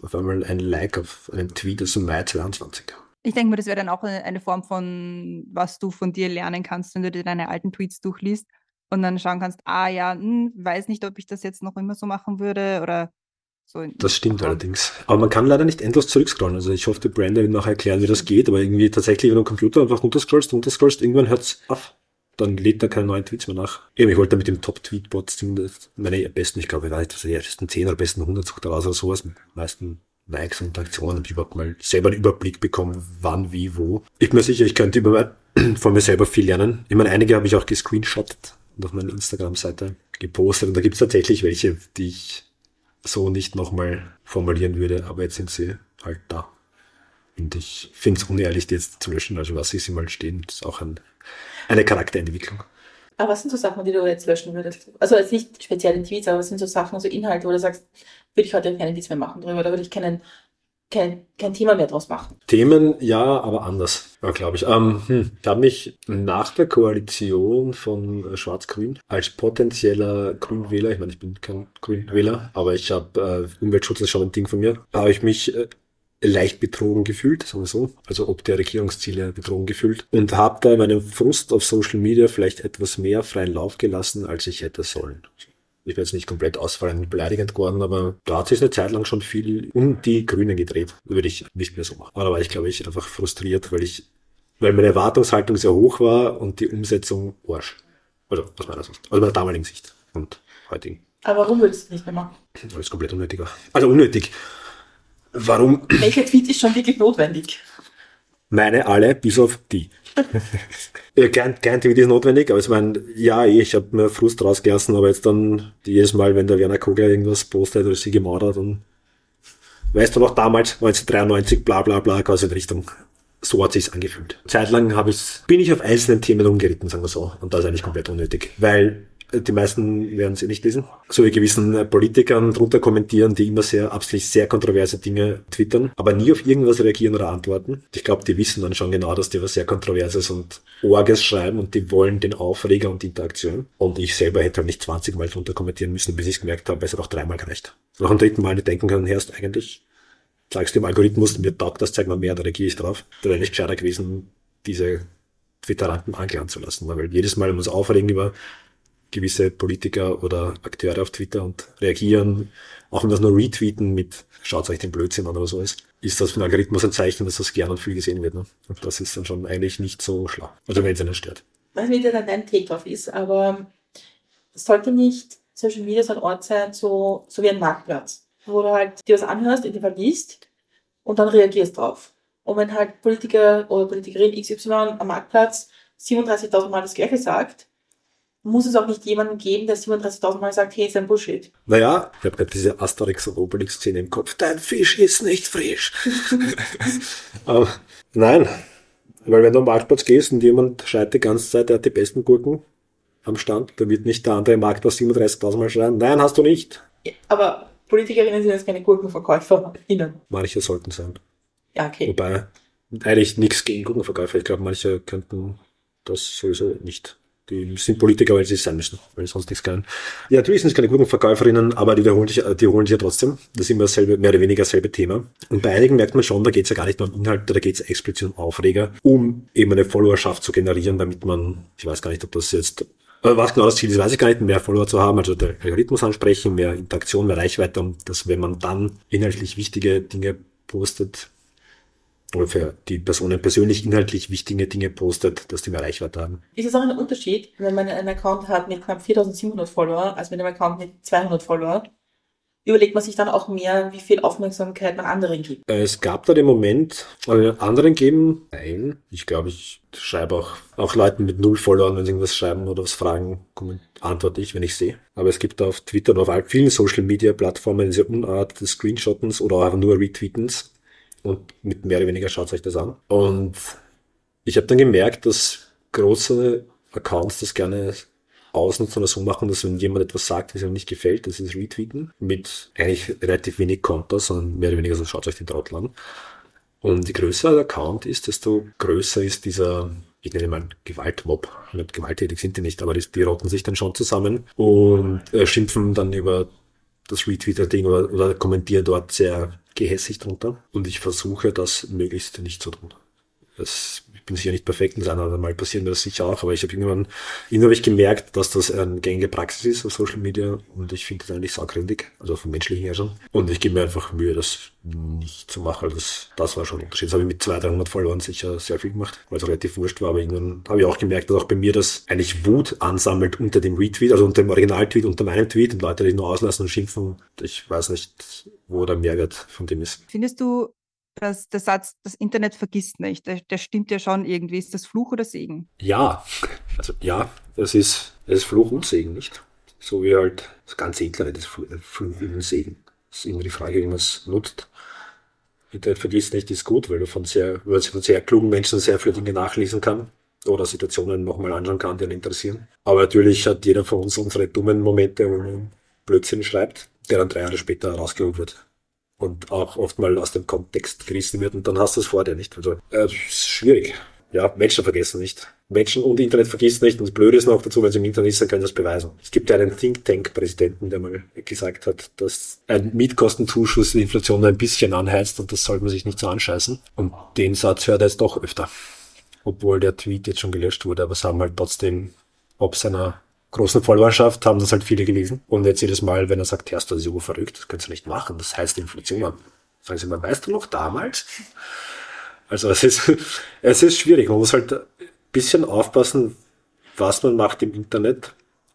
Auf einmal ein Like auf einen Tweet aus dem Mai 22. Ich denke mir, das wäre dann auch eine Form von, was du von dir lernen kannst, wenn du dir deine alten Tweets durchliest und dann schauen kannst, ah ja, hm, weiß nicht, ob ich das jetzt noch immer so machen würde oder so das stimmt allerdings. Aber man kann leider nicht endlos zurückscrollen. Also ich hoffe, die Brenda wird nachher erklären, wie das geht, aber irgendwie tatsächlich, wenn du am Computer einfach runterscrollst, runterscrollst, irgendwann hört's auf. Dann lädt er keine neuen Tweets mehr nach. Eben, ich wollte mit dem Top-Tweet-Bot meine besten, ich glaube, ich weiß nicht, die ersten 10 oder besten 100 sucht oder sowas, mit meisten Likes und Aktionen, ich überhaupt mal selber einen Überblick bekommen, wann, wie, wo. Ich bin mir sicher, ich könnte über von mir selber viel lernen. Ich meine, einige habe ich auch gescreenshottet und auf meiner Instagram-Seite gepostet und da gibt es tatsächlich welche, die ich so nicht nochmal formulieren würde, aber jetzt sind sie halt da. Und ich finde es unehrlich, die jetzt zu löschen. Also was ich sie mal stehen, ist auch ein, eine Charakterentwicklung. Aber was sind so Sachen, die du jetzt löschen würdest? Also jetzt nicht spezielle Tweets, aber was sind so Sachen, so Inhalte, wo du sagst, würde ich heute keine Tweets mehr machen drüber, oder würde ich keinen kein, kein Thema mehr draus machen. Themen ja, aber anders, ja, glaube ich. Ähm, hm, ich habe mich nach der Koalition von äh, Schwarz-Grün als potenzieller Grünwähler, ich meine, ich bin kein Grünwähler, aber ich habe äh, Umweltschutz ist schon ein Ding von mir, habe ich mich äh, leicht betrogen gefühlt, sagen wir so, also ob der Regierungsziele betrogen gefühlt und habe da meinen Frust auf Social Media vielleicht etwas mehr freien Lauf gelassen, als ich hätte sollen. Ich bin jetzt nicht komplett ausfallend beleidigend geworden, aber da hat sich eine Zeit lang schon viel um die Grünen gedreht. Würde ich nicht mehr so machen. Aber da war ich, glaube ich, einfach frustriert, weil ich, weil meine Erwartungshaltung sehr hoch war und die Umsetzung Arsch. Also aus meiner Sicht. Also meiner damaligen Sicht und heutigen. Aber warum willst du es nicht mehr machen? Weil es komplett unnötig war. Also unnötig. Warum? Welcher Tweet ist schon wirklich notwendig? Meine alle, bis auf die. ja, kein, kein Tweet ist notwendig, aber ich meine, ja, eh, ich habe mir Frust rausgelassen, aber jetzt dann jedes Mal, wenn der Werner Kogler irgendwas postet oder sie gemordert und weißt du noch damals, 1993, bla bla bla, quasi in Richtung so hat sich's angefühlt. Zeitlang habe ich, bin ich auf einzelnen Themen umgeritten, sagen wir so. Und das ist eigentlich komplett unnötig. Weil die meisten werden sie nicht lesen. So wie gewissen äh, Politikern drunter kommentieren, die immer sehr absichtlich sehr kontroverse Dinge twittern, aber nie auf irgendwas reagieren oder antworten. Ich glaube, die wissen dann schon genau, dass die was sehr Kontroverses und Orges schreiben und die wollen den Aufreger und die Interaktion. Und ich selber hätte halt nicht 20 Mal drunter kommentieren müssen, bis ich gemerkt habe, es hat auch dreimal gereicht. Nach dem dritten Mal nicht denken können, Herrst, eigentlich sagst dem Algorithmus, mir taugt das, zeig mal mehr, da reagiere ich drauf. Da wäre nicht gescheiter gewesen, diese Twitteranten anklagen zu lassen, weil jedes Mal muss aufregen über gewisse Politiker oder Akteure auf Twitter und reagieren, auch wenn das nur retweeten mit schaut euch den Blödsinn an oder so ist, ist das für den Algorithmus ein Zeichen, dass das gern und viel gesehen wird. Ne? Und das ist dann schon eigentlich nicht so schlau. Also wenn es einen stört. Weiß nicht, wie dann dein Take drauf ist, aber es sollte nicht Social Media so ein Ort sein, so, so wie ein Marktplatz, wo du halt dir was anhörst, in dem liest und dann reagierst drauf. Und wenn halt Politiker oder Politikerin XY am Marktplatz 37.000 Mal das Gleiche sagt, muss es auch nicht jemanden geben, der 37.000 Mal sagt, hey, ist ein Bullshit. Naja, ich habe gerade diese Asterix und Obelix-Szene im Kopf. Dein Fisch ist nicht frisch. Aber nein, weil wenn du am Marktplatz gehst und jemand schreit die ganze Zeit, der hat die besten Gurken am Stand, da wird nicht der andere Marktplatz 37.000 Mal schreien, nein, hast du nicht. aber Politikerinnen sind jetzt keine Gurkenverkäuferinnen. Manche sollten sein. Ja, okay. Wobei, eigentlich nichts gegen Gurkenverkäufer. Ich glaube, manche könnten das sowieso nicht die sind Politiker, weil sie es sein müssen, weil sie sonst nichts können. Ja, natürlich sind es keine guten Verkäuferinnen, aber die holen sich, die holen sich ja trotzdem. Das ist immer dasselbe, mehr oder weniger dasselbe Thema. Und bei einigen merkt man schon, da geht es ja gar nicht mehr um Inhalt, da geht es explizit um Aufreger, um eben eine Followerschaft zu generieren, damit man, ich weiß gar nicht, ob das jetzt äh, was genau das Ziel ist, weiß ich gar nicht, mehr Follower zu haben, also der Algorithmus ansprechen, mehr Interaktion, mehr Reichweite und dass wenn man dann inhaltlich wichtige Dinge postet, oder für die Personen persönlich inhaltlich wichtige Dinge postet, dass die mehr Reichweite haben. Ist es auch ein Unterschied, wenn man einen Account hat mit knapp 4700 Follower, als mit einem Account mit 200 Follower? Überlegt man sich dann auch mehr, wie viel Aufmerksamkeit man anderen gibt? Es gab da den Moment, also anderen geben, nein, ich glaube, ich schreibe auch, auch Leuten mit null Followern, wenn sie irgendwas schreiben oder was fragen, antworte ich, wenn ich sehe. Aber es gibt auf Twitter und auf vielen Social Media Plattformen diese Unart des Screenshottens oder auch nur Retweetens und mit mehr oder weniger schaut euch das an. Und ich habe dann gemerkt, dass große Accounts das gerne ausnutzen oder so machen, dass wenn jemand etwas sagt, was ihm nicht gefällt, dass sie es retweeten, mit eigentlich relativ wenig Konto, sondern mehr oder weniger so schaut euch den Trottel an. Und je größer der Account ist, desto größer ist dieser, ich nenne mal Gewaltmob. Gewalttätig sind die nicht, aber die, die rotten sich dann schon zusammen und äh, schimpfen dann über das Retweeter-Ding oder, oder kommentieren dort sehr gehässig drunter. Und ich versuche das möglichst nicht zu tun. Ich bin sicher nicht perfekt, das eine oder Mal passieren mir das sicher auch, aber ich habe irgendwann, irgendwann habe ich gemerkt, dass das eine gängige Praxis ist auf Social Media und ich finde das eigentlich saugründig, also vom menschlichen her schon. Und ich gebe mir einfach Mühe, das nicht zu machen. Das, das war schon ein Unterschied. Das habe ich mit 200, 300 Followern sicher sehr viel gemacht, weil es relativ wurscht war, aber irgendwann habe ich auch gemerkt, dass auch bei mir das eigentlich Wut ansammelt unter dem Retweet, also unter dem Originaltweet, unter meinem Tweet und Leute, die nur auslassen und schimpfen. Ich weiß nicht, wo der Mehrwert von dem ist. Findest du, dass der Satz, das Internet vergisst nicht, der, der, stimmt ja schon irgendwie. Ist das Fluch oder Segen? Ja, also ja, das ist, das ist Fluch und Segen, nicht? So wie halt das ganze Internet ist Fluch und Segen. Das ist immer die Frage, wie man es nutzt. Internet vergisst nicht ist gut, weil du von sehr, weil von sehr klugen Menschen sehr viele Dinge nachlesen kann oder Situationen nochmal anschauen kann, die einen interessieren. Aber natürlich hat jeder von uns unsere dummen Momente, wo man Blödsinn schreibt, der dann drei Jahre später rausgeholt wird und auch oft mal aus dem Kontext gerissen wird und dann hast du es vor dir nicht. Also äh, ist schwierig. Ja, Menschen vergessen nicht. Menschen und Internet vergisst nicht. Und das Blöde ist noch dazu, wenn sie im Internet dann können sie das beweisen. Es gibt ja einen Think Tank-Präsidenten, der mal gesagt hat, dass ein Mietkostenzuschuss die Inflation ein bisschen anheizt und das sollte man sich nicht so anscheißen. Und den Satz hört er jetzt doch öfter. Obwohl der Tweet jetzt schon gelöscht wurde, aber es haben halt trotzdem, ob seiner großen Followerschaft, haben das halt viele gelesen. Und jetzt jedes Mal, wenn er sagt, ja, das ist so verrückt, das kannst du nicht machen, das heißt Inflation. Sagen sie mal, weißt du noch damals? Also es ist, es ist schwierig. Man muss halt ein bisschen aufpassen, was man macht im Internet.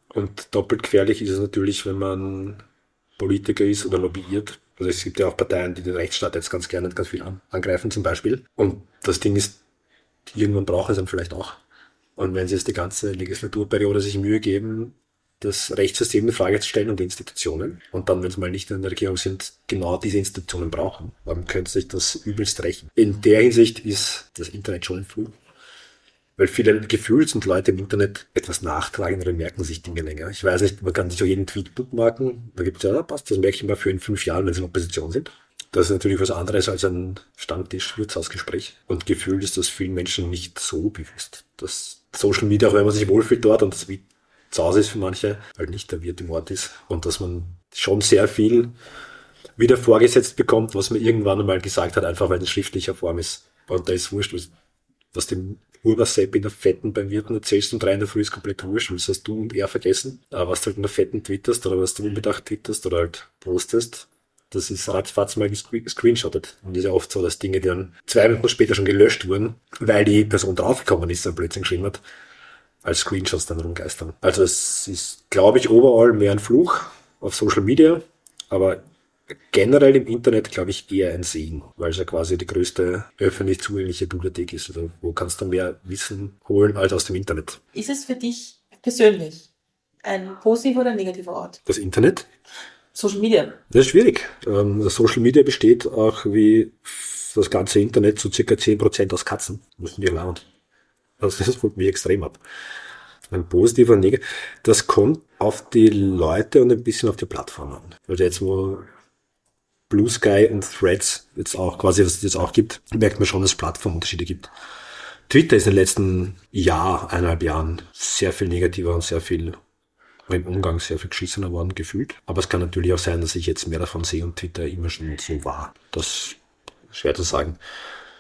Und doppelt gefährlich ist es natürlich, wenn man Politiker ist oder lobbyiert. Also es gibt ja auch Parteien, die den Rechtsstaat jetzt ganz gerne ganz viel angreifen zum Beispiel. Und das Ding ist, irgendwann braucht es dann vielleicht auch. Und wenn sie jetzt die ganze Legislaturperiode sich Mühe geben, das Rechtssystem in Frage zu stellen und die Institutionen. Und dann, wenn sie mal nicht in der Regierung sind, genau diese Institutionen brauchen. Dann könnte sich das übelst rächen. In der Hinsicht ist das Internet schon ein Fluch. Weil viele gefühlt sind Leute im Internet etwas nachtragender merken sich Dinge länger. Ich weiß nicht, man kann sich auch jeden Tweet bookmarken. Da gibt es ja, passt, das merke ich mal für in fünf Jahren, wenn sie in Opposition sind. Das ist natürlich was anderes als ein Stammtisch-Wirtshausgespräch. Und gefühlt ist das vielen Menschen nicht so bewusst. dass Social Media, auch wenn man sich wohlfühlt dort und das wie zu Hause ist für manche, halt nicht der Wirt im Ort ist und dass man schon sehr viel wieder vorgesetzt bekommt, was man irgendwann einmal gesagt hat, einfach weil es schriftlicher Form ist. Und da ist wurscht, was, was dem Urbasepp in der Fetten beim Wirten erzählst um drei in der Früh ist komplett wurscht, das hast du und er vergessen. Aber was du halt in der Fetten twitterst oder was du unbedacht twitterst oder halt postest, das ist ratzfatz mal gescreenshottet. Und es ist ja oft so, dass Dinge, die dann zwei Minuten später schon gelöscht wurden, weil die Person draufgekommen ist, dann plötzlich geschrieben hat, als Screenshots dann rumgeistern. Also es ist, glaube ich, overall mehr ein Fluch auf Social Media, aber generell im Internet, glaube ich, eher ein Segen, weil es ja quasi die größte öffentlich zugängliche Bibliothek ist. Also wo kannst du mehr Wissen holen als aus dem Internet? Ist es für dich persönlich ein positiver oder negativer Ort? Das Internet? Social Media? Das ist schwierig. Ähm, Social Media besteht auch wie das ganze Internet zu circa 10% aus Katzen. Müssen die lernen. Also das holt mich extrem ab. Ein positiver Negativ. Das kommt auf die Leute und ein bisschen auf die Plattform an. Also jetzt, wo Blue Sky und Threads jetzt auch quasi, was es jetzt auch gibt, merkt man schon, dass es Plattformunterschiede gibt. Twitter ist in den letzten Jahr, eineinhalb Jahren sehr viel negativer und sehr viel im Umgang sehr viel geschissener worden gefühlt. Aber es kann natürlich auch sein, dass ich jetzt mehr davon sehe und Twitter immer schon so war. Das ist schwer zu sagen.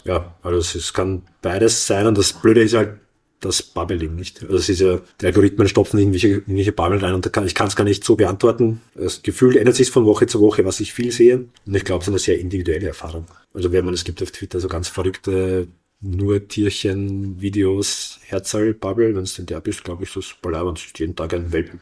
Ja, also es kann beides sein und das Blöde ist halt das Bubbling nicht. Also es ist ja, die Algorithmen stopfen irgendwelche, irgendwelche Bubble rein und kann, ich kann es gar nicht so beantworten. Das Gefühl ändert sich von Woche zu Woche, was ich viel sehe. Und ich glaube, es ist eine sehr individuelle Erfahrung. Also wenn man, es gibt auf Twitter so ganz verrückte nur Tierchen, Videos, Herzall, Bubble, wenn es denn der bist, glaube ich, das ist Ballabend, jeden Tag ein Welpen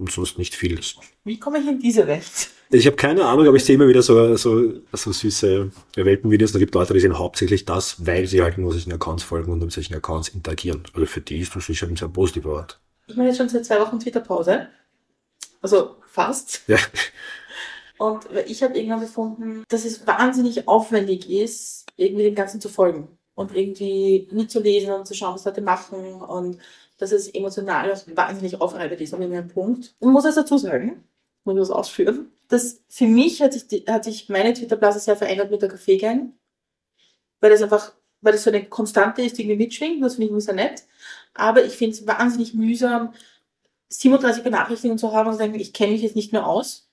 und sonst nicht viel. Wie komme ich in diese Welt? Ich habe keine Ahnung, aber ich sehe immer wieder so, so, so süße Welpenvideos. Da gibt Leute, die sehen hauptsächlich das, weil sie halt nur solchen Accounts folgen und mit solchen Accounts interagieren. Also für die ist das sicher ein sehr positiver Ort. Ich mache jetzt schon seit zwei Wochen Twitter-Pause. Also fast. Ja. Und ich habe irgendwann gefunden, dass es wahnsinnig aufwendig ist, irgendwie dem Ganzen zu folgen und irgendwie mitzulesen und zu schauen, was Leute machen und dass es emotional wahnsinnig aufreibend ist. Und in einem Punkt, ich muss es dazu sagen, muss ich das ausführen, dass für mich hat sich, hat sich meine Twitter-Blase sehr verändert mit der Kaffeegang, weil das einfach, weil das so eine Konstante ist, die irgendwie mitschwingt, das finde ich sehr nett. Aber ich finde es wahnsinnig mühsam, 37 Benachrichtigungen zu haben und zu sagen, ich kenne mich jetzt nicht mehr aus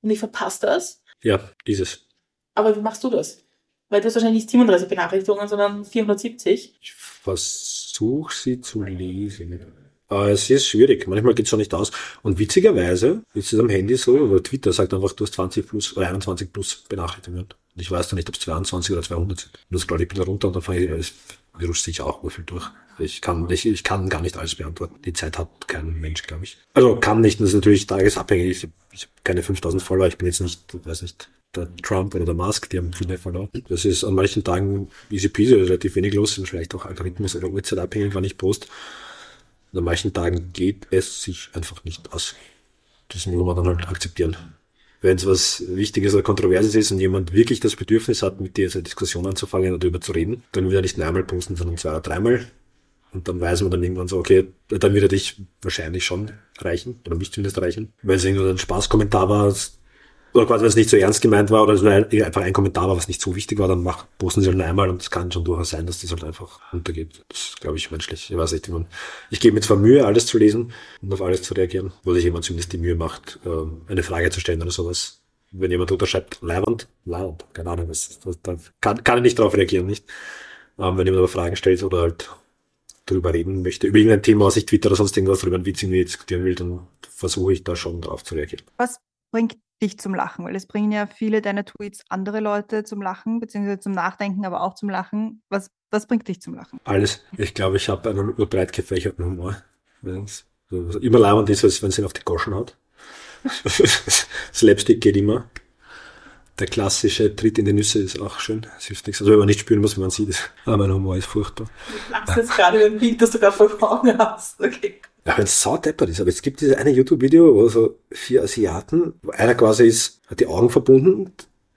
und ich verpasse das. Ja, dieses. Aber wie machst du das? Weil du hast wahrscheinlich nicht 37 Benachrichtigungen, sondern 470. Ich versuche sie zu lesen. Aber es ist schwierig. Manchmal geht es schon nicht aus. Und witzigerweise ist es am Handy so, oder Twitter sagt einfach, du hast 20 plus oder 21 plus Benachrichtigungen. Und ich weiß dann nicht, ob es 22 oder 200 sind. Und das scroll ich ein bisschen runter und dann fange ich, rutscht sich auch viel durch. Ich kann, ich, ich kann gar nicht alles beantworten. Die Zeit hat kein Mensch, glaube ich. Also kann nicht, das ist natürlich tagesabhängig. Ich, ich habe keine 5000 Follower, ich bin jetzt nicht, weiß nicht, der Trump oder der Musk, die haben viele verloren. Das ist an manchen Tagen easy peasy, relativ wenig los, sind vielleicht auch Algorithmus oder Uhrzeit abhängig, wann ich post. Und an manchen Tagen geht es sich einfach nicht aus. Das muss man dann halt akzeptieren. Wenn es was Wichtiges oder Kontroverses ist und jemand wirklich das Bedürfnis hat, mit dir eine Diskussion anzufangen oder darüber zu reden, dann will er nicht nur einmal posten, sondern zwei oder dreimal. Und dann weiß man dann irgendwann so, okay, dann wird er dich wahrscheinlich schon erreichen oder mich zumindest erreichen. Wenn es irgendwo ein Spaßkommentar war, oder quasi, wenn es nicht so ernst gemeint war oder es nur ein, einfach ein Kommentar war, was nicht so wichtig war, dann mach, posten sie halt einmal und es kann schon durchaus sein, dass das halt einfach untergeht. Das ist, glaube ich, menschlich. Ich weiß nicht, man, ich gebe mir zwar Mühe, alles zu lesen und auf alles zu reagieren, wo sich jemand zumindest die Mühe macht, ähm, eine Frage zu stellen oder sowas. Wenn jemand unterschreibt, Leihwand, Leihwand, keine Ahnung, was, das, da kann, kann ich nicht darauf reagieren, nicht? Ähm, wenn jemand aber Fragen stellt oder halt drüber reden möchte, über irgendein Thema, was ich Twitter oder sonst irgendwas drüber ein Witz irgendwie diskutieren will, dann versuche ich da schon drauf zu reagieren. Was bringt dich zum Lachen? Weil es bringen ja viele deiner Tweets andere Leute zum Lachen, beziehungsweise zum Nachdenken, aber auch zum Lachen. Was, was bringt dich zum Lachen? Alles. Ich glaube, ich habe einen breit gefächerten Humor. Wenn's so, immer leibend ist, als wenn sie ihn auf die Goschen hat. Slapstick geht immer. Der klassische Tritt in die Nüsse ist auch schön. Es hilft nichts. Also wenn man nicht spüren muss, wenn man sieht es. Aber mein Humor ist furchtbar. Du lachst jetzt gerade über ein Bild, das du gerade vor Augen hast. Okay. Ja, wenn es saudeppert ist. Aber es gibt dieses eine YouTube-Video, wo so vier Asiaten, einer quasi ist, hat die Augen verbunden,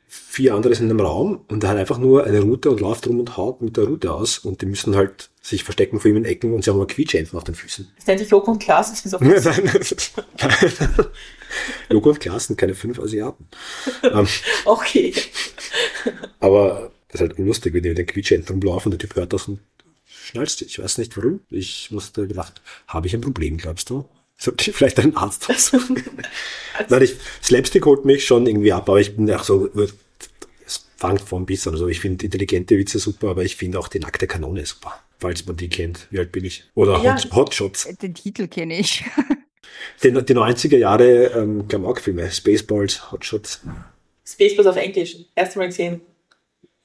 vier andere sind im Raum und er hat einfach nur eine Route und läuft rum und haut mit der Route aus und die müssen halt sich verstecken vor ihm in Ecken und sie haben aber Quietschenten auf den Füßen. Das nennt sich Loco und Klaas, das ist auf Nein, Logo und Klaas sind keine fünf Asiaten. Ähm, Okay. aber das ist halt unlustig, wenn die mit den Quietschenten rumlaufen und der Typ hört das und schnallst dich. Ich weiß nicht warum. Ich musste gedacht, habe ich ein Problem, glaubst du? Sollte ich vielleicht einen Arzt aussuchen? Nein, ich, Slapstick holt mich schon irgendwie ab, aber ich bin auch so, es fängt von bis an. Also ich finde intelligente Witze super, aber ich finde auch die nackte Kanone super. Falls man die kennt. Wie alt bin ich? Oder Ja. Hot, Hotshots. Den Titel kenne ich. Die, die 90er Jahre ähm, Klamauk-Filme. Spaceballs, Hotshots. Spaceballs auf Englisch. Erst mal gesehen.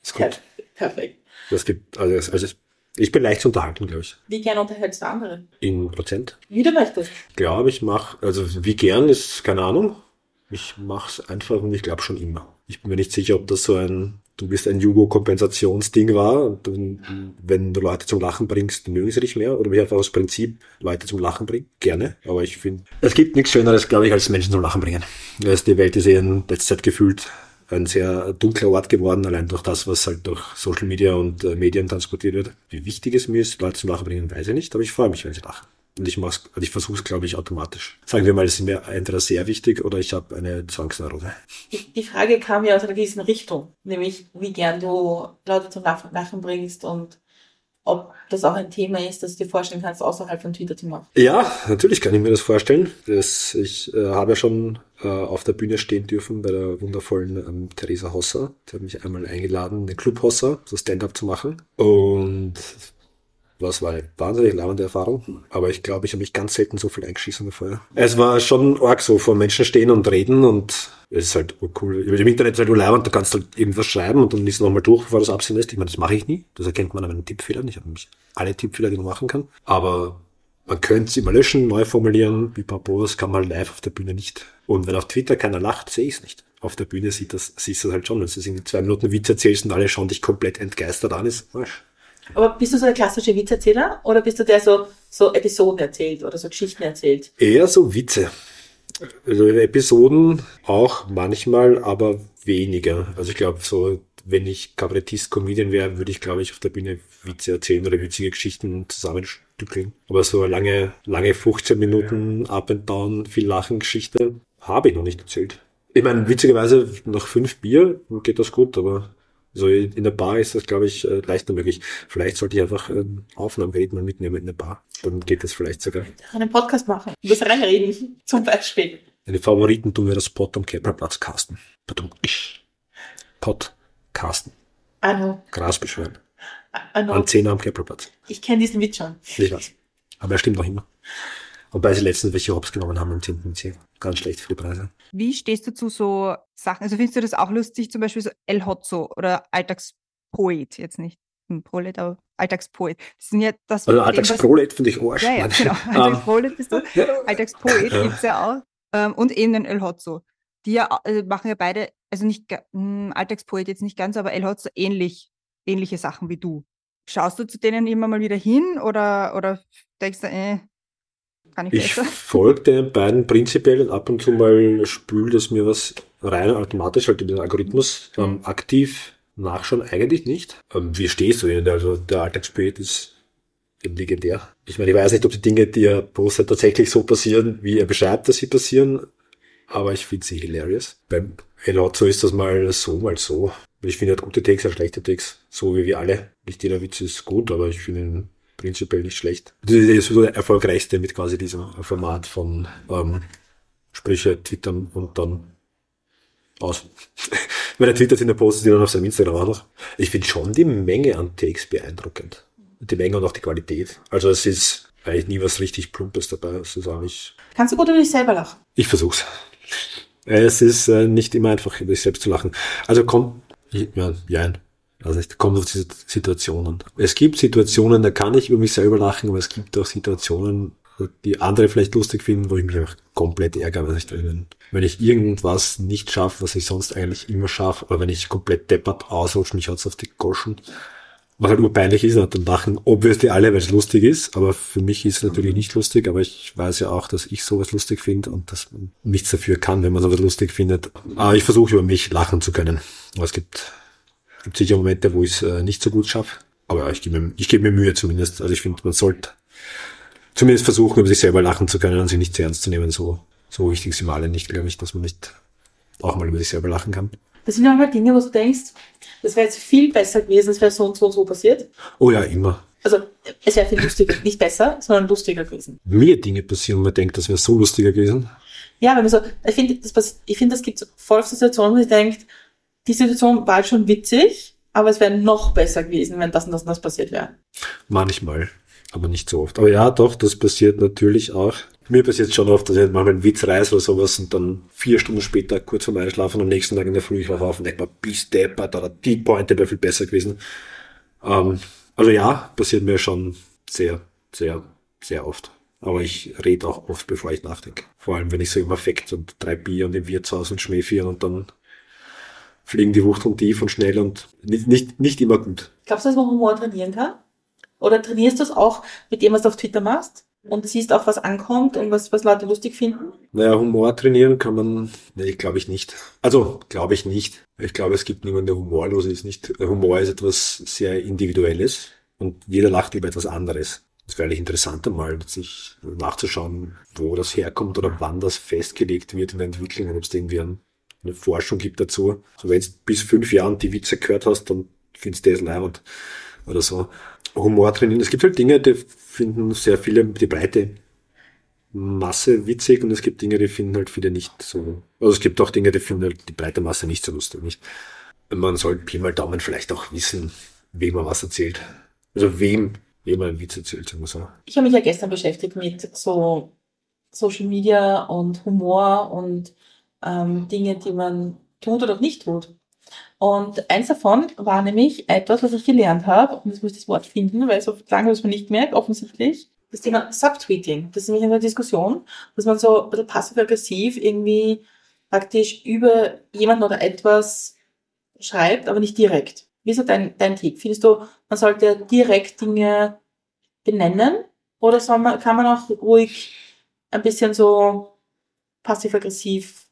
Ist gut. Per- Perfekt. Das gibt, also, also ich bin leicht zu unterhalten, glaube ich. Wie gern unterhältst du andere? In Prozent. Wie du möchtest. glaube, ich mache, also wie gern ist keine Ahnung. Ich mache es einfach und ich glaube schon immer. Ich bin mir nicht sicher, ob das so ein, du bist ein Jugo-Kompensationsding war. Dann, wenn du Leute zum Lachen bringst, mögen sie dich mehr. Oder wie einfach aus Prinzip Leute zum Lachen bringen. Gerne. Aber ich finde, es gibt nichts Schöneres, glaube ich, als Menschen zum Lachen bringen. Also die Welt ist eh in letzter Zeit gefühlt ein sehr dunkler Ort geworden, allein durch das, was halt durch Social Media und äh, Medien transportiert wird. Wie wichtig es mir ist, Leute zum Lachen bringen, weiß ich nicht, aber ich freue mich, wenn sie lachen. Und ich mach's, also ich versuche es, glaube ich, automatisch. Sagen wir mal, es ist mir entweder sehr wichtig oder ich habe eine Zwangsneurose. Die, die Frage kam ja aus einer gewissen Richtung. Nämlich, wie gern du Leute zum Lachen, Lachen bringst und ob das auch ein Thema ist, das du dir vorstellen kannst, außerhalb von Twitter zu machen. Ja, natürlich kann ich mir das vorstellen. Das, ich äh, habe ja schon äh, auf der Bühne stehen dürfen bei der wundervollen ähm, Theresa Hosser. Die hat mich einmal eingeladen, den Club Hosser, so Stand-up zu machen. Und das war eine wahnsinnig launende Erfahrung. Aber ich glaube, ich habe mich ganz selten so viel eingeschissen vorher. Es war schon arg so, vor Menschen stehen und reden und es ist halt cool. Im Internet ist halt leibend, du kannst halt irgendwas schreiben und dann liest du nochmal durch, bevor du es absendest. Ich meine, das mache ich nie. Das erkennt man an meinen Tippfehlern. Ich habe nämlich alle Tippfehler, die man machen kann. Aber man könnte sie immer löschen, neu formulieren. Wie Papo, das kann man live auf der Bühne nicht. Und wenn auf Twitter keiner lacht, sehe ich es nicht. Auf der Bühne sieht das, siehst du das halt schon. Wenn du irgendwie zwei Minuten Witz erzählst und alle schauen dich komplett entgeistert an, ist. Aber bist du so der klassische Witzerzähler oder bist du der so, so Episoden erzählt oder so Geschichten erzählt? Eher so Witze. Also Episoden auch manchmal, aber weniger. Also ich glaube, so, wenn ich Kabarettist, Comedian wäre, würde ich, glaube ich, auf der Bühne Witze erzählen oder witzige Geschichten zusammenstückeln. Aber so eine lange, lange 15 Minuten Up and Down, viel Lachen Geschichte habe ich noch nicht erzählt. Ich meine, witzigerweise nach fünf Bier geht das gut, aber so in der Bar ist das, glaube ich, äh, leichter möglich. Vielleicht sollte ich einfach ein Aufnahmegerät mal mitnehmen in der Bar. Dann geht das vielleicht sogar. Einen Podcast machen, das reinreden, zum Beispiel. Meine Favoriten tun wir das Pod am Keplerplatz casten. Pod casten. Also, Gras beschwören. also An 10 am Keplerplatz. ich kenne diesen Witz schon. Ich weiß. Aber er stimmt noch immer. Wobei sie letztens welche Hops genommen haben im 10. Bezirk. Ganz schlecht für die Preise. Wie stehst du zu so Sachen? Also findest du das auch lustig, zum Beispiel so El Hotzo oder Alltagspoet, jetzt nicht ein Prolet, aber Alltagspoet. Das sind ja das Also Alltagsprolet finde ich Arsch. Ja, ja, genau. Ähm, Alltagsprolet bist du. ja. Alltagspoet Ja. gibt's ja auch. Ähm, und eben den El Hotzo. Die ja also machen ja beide, also nicht hm, Alltagspoet jetzt nicht ganz, aber El Hotzo ähnlich, ähnliche Sachen wie du. Schaust du zu denen immer mal wieder hin oder, oder denkst du, äh, kann ich Ich folge den beiden prinzipiell und ab und zu mal spült es mir was rein automatisch, halt in den Algorithmus. Ähm, aktiv nachschauen eigentlich nicht. Ähm, wie stehst du ihnen? Also der Alltagspoet ist legendär. Ich meine, ich weiß nicht, ob die Dinge, die er postet, tatsächlich so passieren, wie er beschreibt, dass sie passieren. Aber ich finde sie hilarious. Beim Elotzo ist das mal so, mal so. Ich finde halt gute ja schlechte Takes. So wie wir alle. Nicht jeder Witz ist gut, aber ich finde ihn prinzipiell nicht schlecht. Das ist so der erfolgreichste mit quasi diesem Format von ähm, Sprüche twittern und dann aus. Meine Twitter sind der Posts, die dann auf seinem Instagram auch noch. Ich finde schon die Menge an Takes beeindruckend. Die Menge und auch die Qualität. Also es ist eigentlich nie was richtig Plumpes dabei. Es ist eigentlich. Kannst du gut über dich selber lachen? Ich versuch's. Es ist äh, nicht immer einfach, über sich selbst zu lachen. Also kommt, ja, ja, also es kommt auf diese Situationen. Es gibt Situationen, da kann ich über mich selber lachen, aber es gibt auch Situationen, die andere vielleicht lustig finden, wo ich mich einfach komplett ärgere, was ich drin. Wenn ich irgendwas nicht schaffe, was ich sonst eigentlich immer schaffe, oder wenn ich komplett deppert ausrutsche, mich hat's auf die Goschen, was halt urpeinlich ist, dann lachen obviously alle, weil es lustig ist, aber für mich ist es natürlich nicht lustig, aber ich weiß ja auch, dass ich sowas lustig finde und dass man nichts dafür kann, wenn man sowas lustig findet. Aber ich versuche über mich lachen zu können. Aber es gibt, gibt sicher Momente, wo ich es äh, nicht so gut schaffe, aber ich gebe mir, ich gebe mir Mühe zumindest. Also ich finde, man sollte zumindest versuchen, über sich selber lachen zu können und sich nicht zu ernst zu nehmen. So, so wichtig sind wir alle nicht, glaube ich, dass man nicht auch mal über sich selber lachen kann. Das sind ja mal Dinge, wo du denkst, das wäre jetzt viel besser gewesen, es wäre so und so und so passiert. Oh ja, immer. Also es wäre viel lustiger, nicht besser, sondern lustiger gewesen. Mir Dinge passieren, wo man denkt, das wäre so lustiger gewesen. Ja, wenn man so, ich finde, das, ich finde, es gibt so voll Situationen, wo ich denke, die Situation war schon witzig, aber es wäre noch besser gewesen, wenn das und das und das passiert wäre. Manchmal, aber nicht so oft. Aber ja, doch, das passiert natürlich auch. Mir passiert schon oft, dass ich manchmal einen Witz reiße oder sowas und dann vier Stunden später kurz vorm Einschlafen am nächsten Tag in der Früh ich auf und denke mir, bis deppert, oder die Pointe wäre viel besser gewesen. Ähm, also ja, passiert mir schon sehr, sehr, sehr oft. Aber ich rede auch oft, bevor ich nachdenke. Vor allem, wenn ich so im Affekt und drei Bier und im Wirtshaus und Schmäh und dann fliegen die Wuchteln tief und schnell und nicht, nicht, nicht immer gut. Glaubst du, dass man Humor trainieren kann? Oder trainierst du es auch mit dem, was du auf Twitter machst? Und siehst auch, was ankommt und was, was Leute lustig finden? Naja, Humor trainieren kann man, nee, glaube ich nicht. Also, glaube ich nicht. Ich glaube, es gibt niemanden, der humorlos ist. Nicht, Humor ist etwas sehr Individuelles und jeder lacht über etwas anderes. Es wäre eigentlich interessanter mal, sich nachzuschauen, wo das herkommt oder wann das festgelegt wird in der Entwicklung ob es irgendwie eine Forschung gibt dazu. So, wenn du bis fünf Jahren die Witze gehört hast, dann findest du das leibend oder so. Humor trainieren. Es gibt halt Dinge, die finden sehr viele die breite Masse witzig und es gibt Dinge, die finden halt viele nicht so. Also es gibt auch Dinge, die finden halt die breite Masse nicht so lustig. Nicht? Man soll Pi mal Daumen vielleicht auch wissen, wem man was erzählt. Also wem, wem man einen Witz erzählt, sagen wir so. Ich habe mich ja gestern beschäftigt mit so Social Media und Humor und ähm, Dinge, die man tut oder nicht tut. Und eins davon war nämlich etwas, was ich gelernt habe, und jetzt muss ich das Wort finden, weil so lange habe mir nicht gemerkt, offensichtlich. Das Thema Subtweeting. Das ist nämlich eine Diskussion, dass man so ein bisschen passiv-aggressiv irgendwie praktisch über jemanden oder etwas schreibt, aber nicht direkt. Wie ist so dein, dein Tipp? Findest du, man sollte direkt Dinge benennen? Oder soll man, kann man auch ruhig ein bisschen so passiv-aggressiv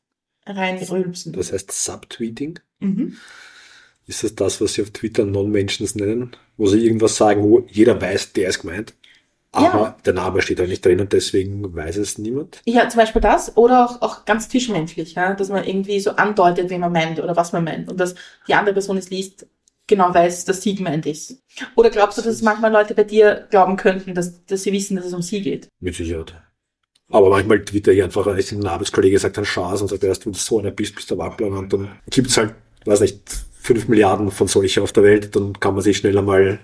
reinrülpsen? Das heißt Subtweeting? Mhm. Ist das das, was sie auf Twitter Non-Mentions nennen? Wo sie irgendwas sagen, wo jeder weiß, der ist gemeint. Aber ja. der Name steht da nicht drin und deswegen weiß es niemand. Ja, zum Beispiel das oder auch, auch ganz zwischenmenschlich, ja? dass man irgendwie so andeutet, wen man meint oder was man meint und dass die andere Person es liest, genau weiß, dass sie gemeint ist. Oder glaubst du, dass es manchmal Leute bei dir glauben könnten, dass, dass sie wissen, dass es um sie geht? Mit Sicherheit. Aber manchmal twitter ich einfach, als ein Arbeitskollege sagt dann Chance und sagt, erst wenn du so einer bist, bist du Wappler und dann gibt's halt weiß nicht, fünf Milliarden von solchen auf der Welt, dann kann man sich schneller mal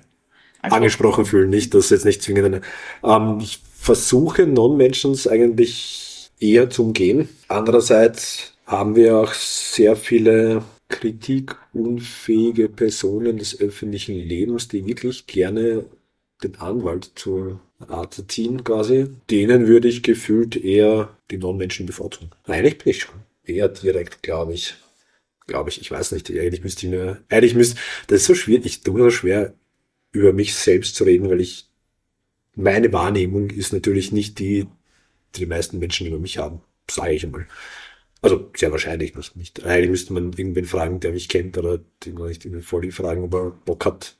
also. angesprochen fühlen. Nicht, dass jetzt nicht zwingend eine. Ähm, ich versuche Non-Mentions eigentlich eher zu umgehen. Andererseits haben wir auch sehr viele kritikunfähige Personen des öffentlichen Lebens, die wirklich gerne den Anwalt zur Rate ziehen quasi. Denen würde ich gefühlt eher die Non-Menschen bevorzugen. Eigentlich bin ich schon eher direkt, glaube ich glaube ich. Ich weiß nicht. Eigentlich müsste ich nur, eigentlich müsste, das ist so schwierig, ich tue so schwer, über mich selbst zu reden, weil ich, meine Wahrnehmung ist natürlich nicht die, die die meisten Menschen über mich haben. Sage ich einmal. Also, sehr wahrscheinlich nicht, nicht. Eigentlich müsste man irgendwen fragen, der mich kennt, oder den nicht irgendwie voll fragen, ob er Bock hat,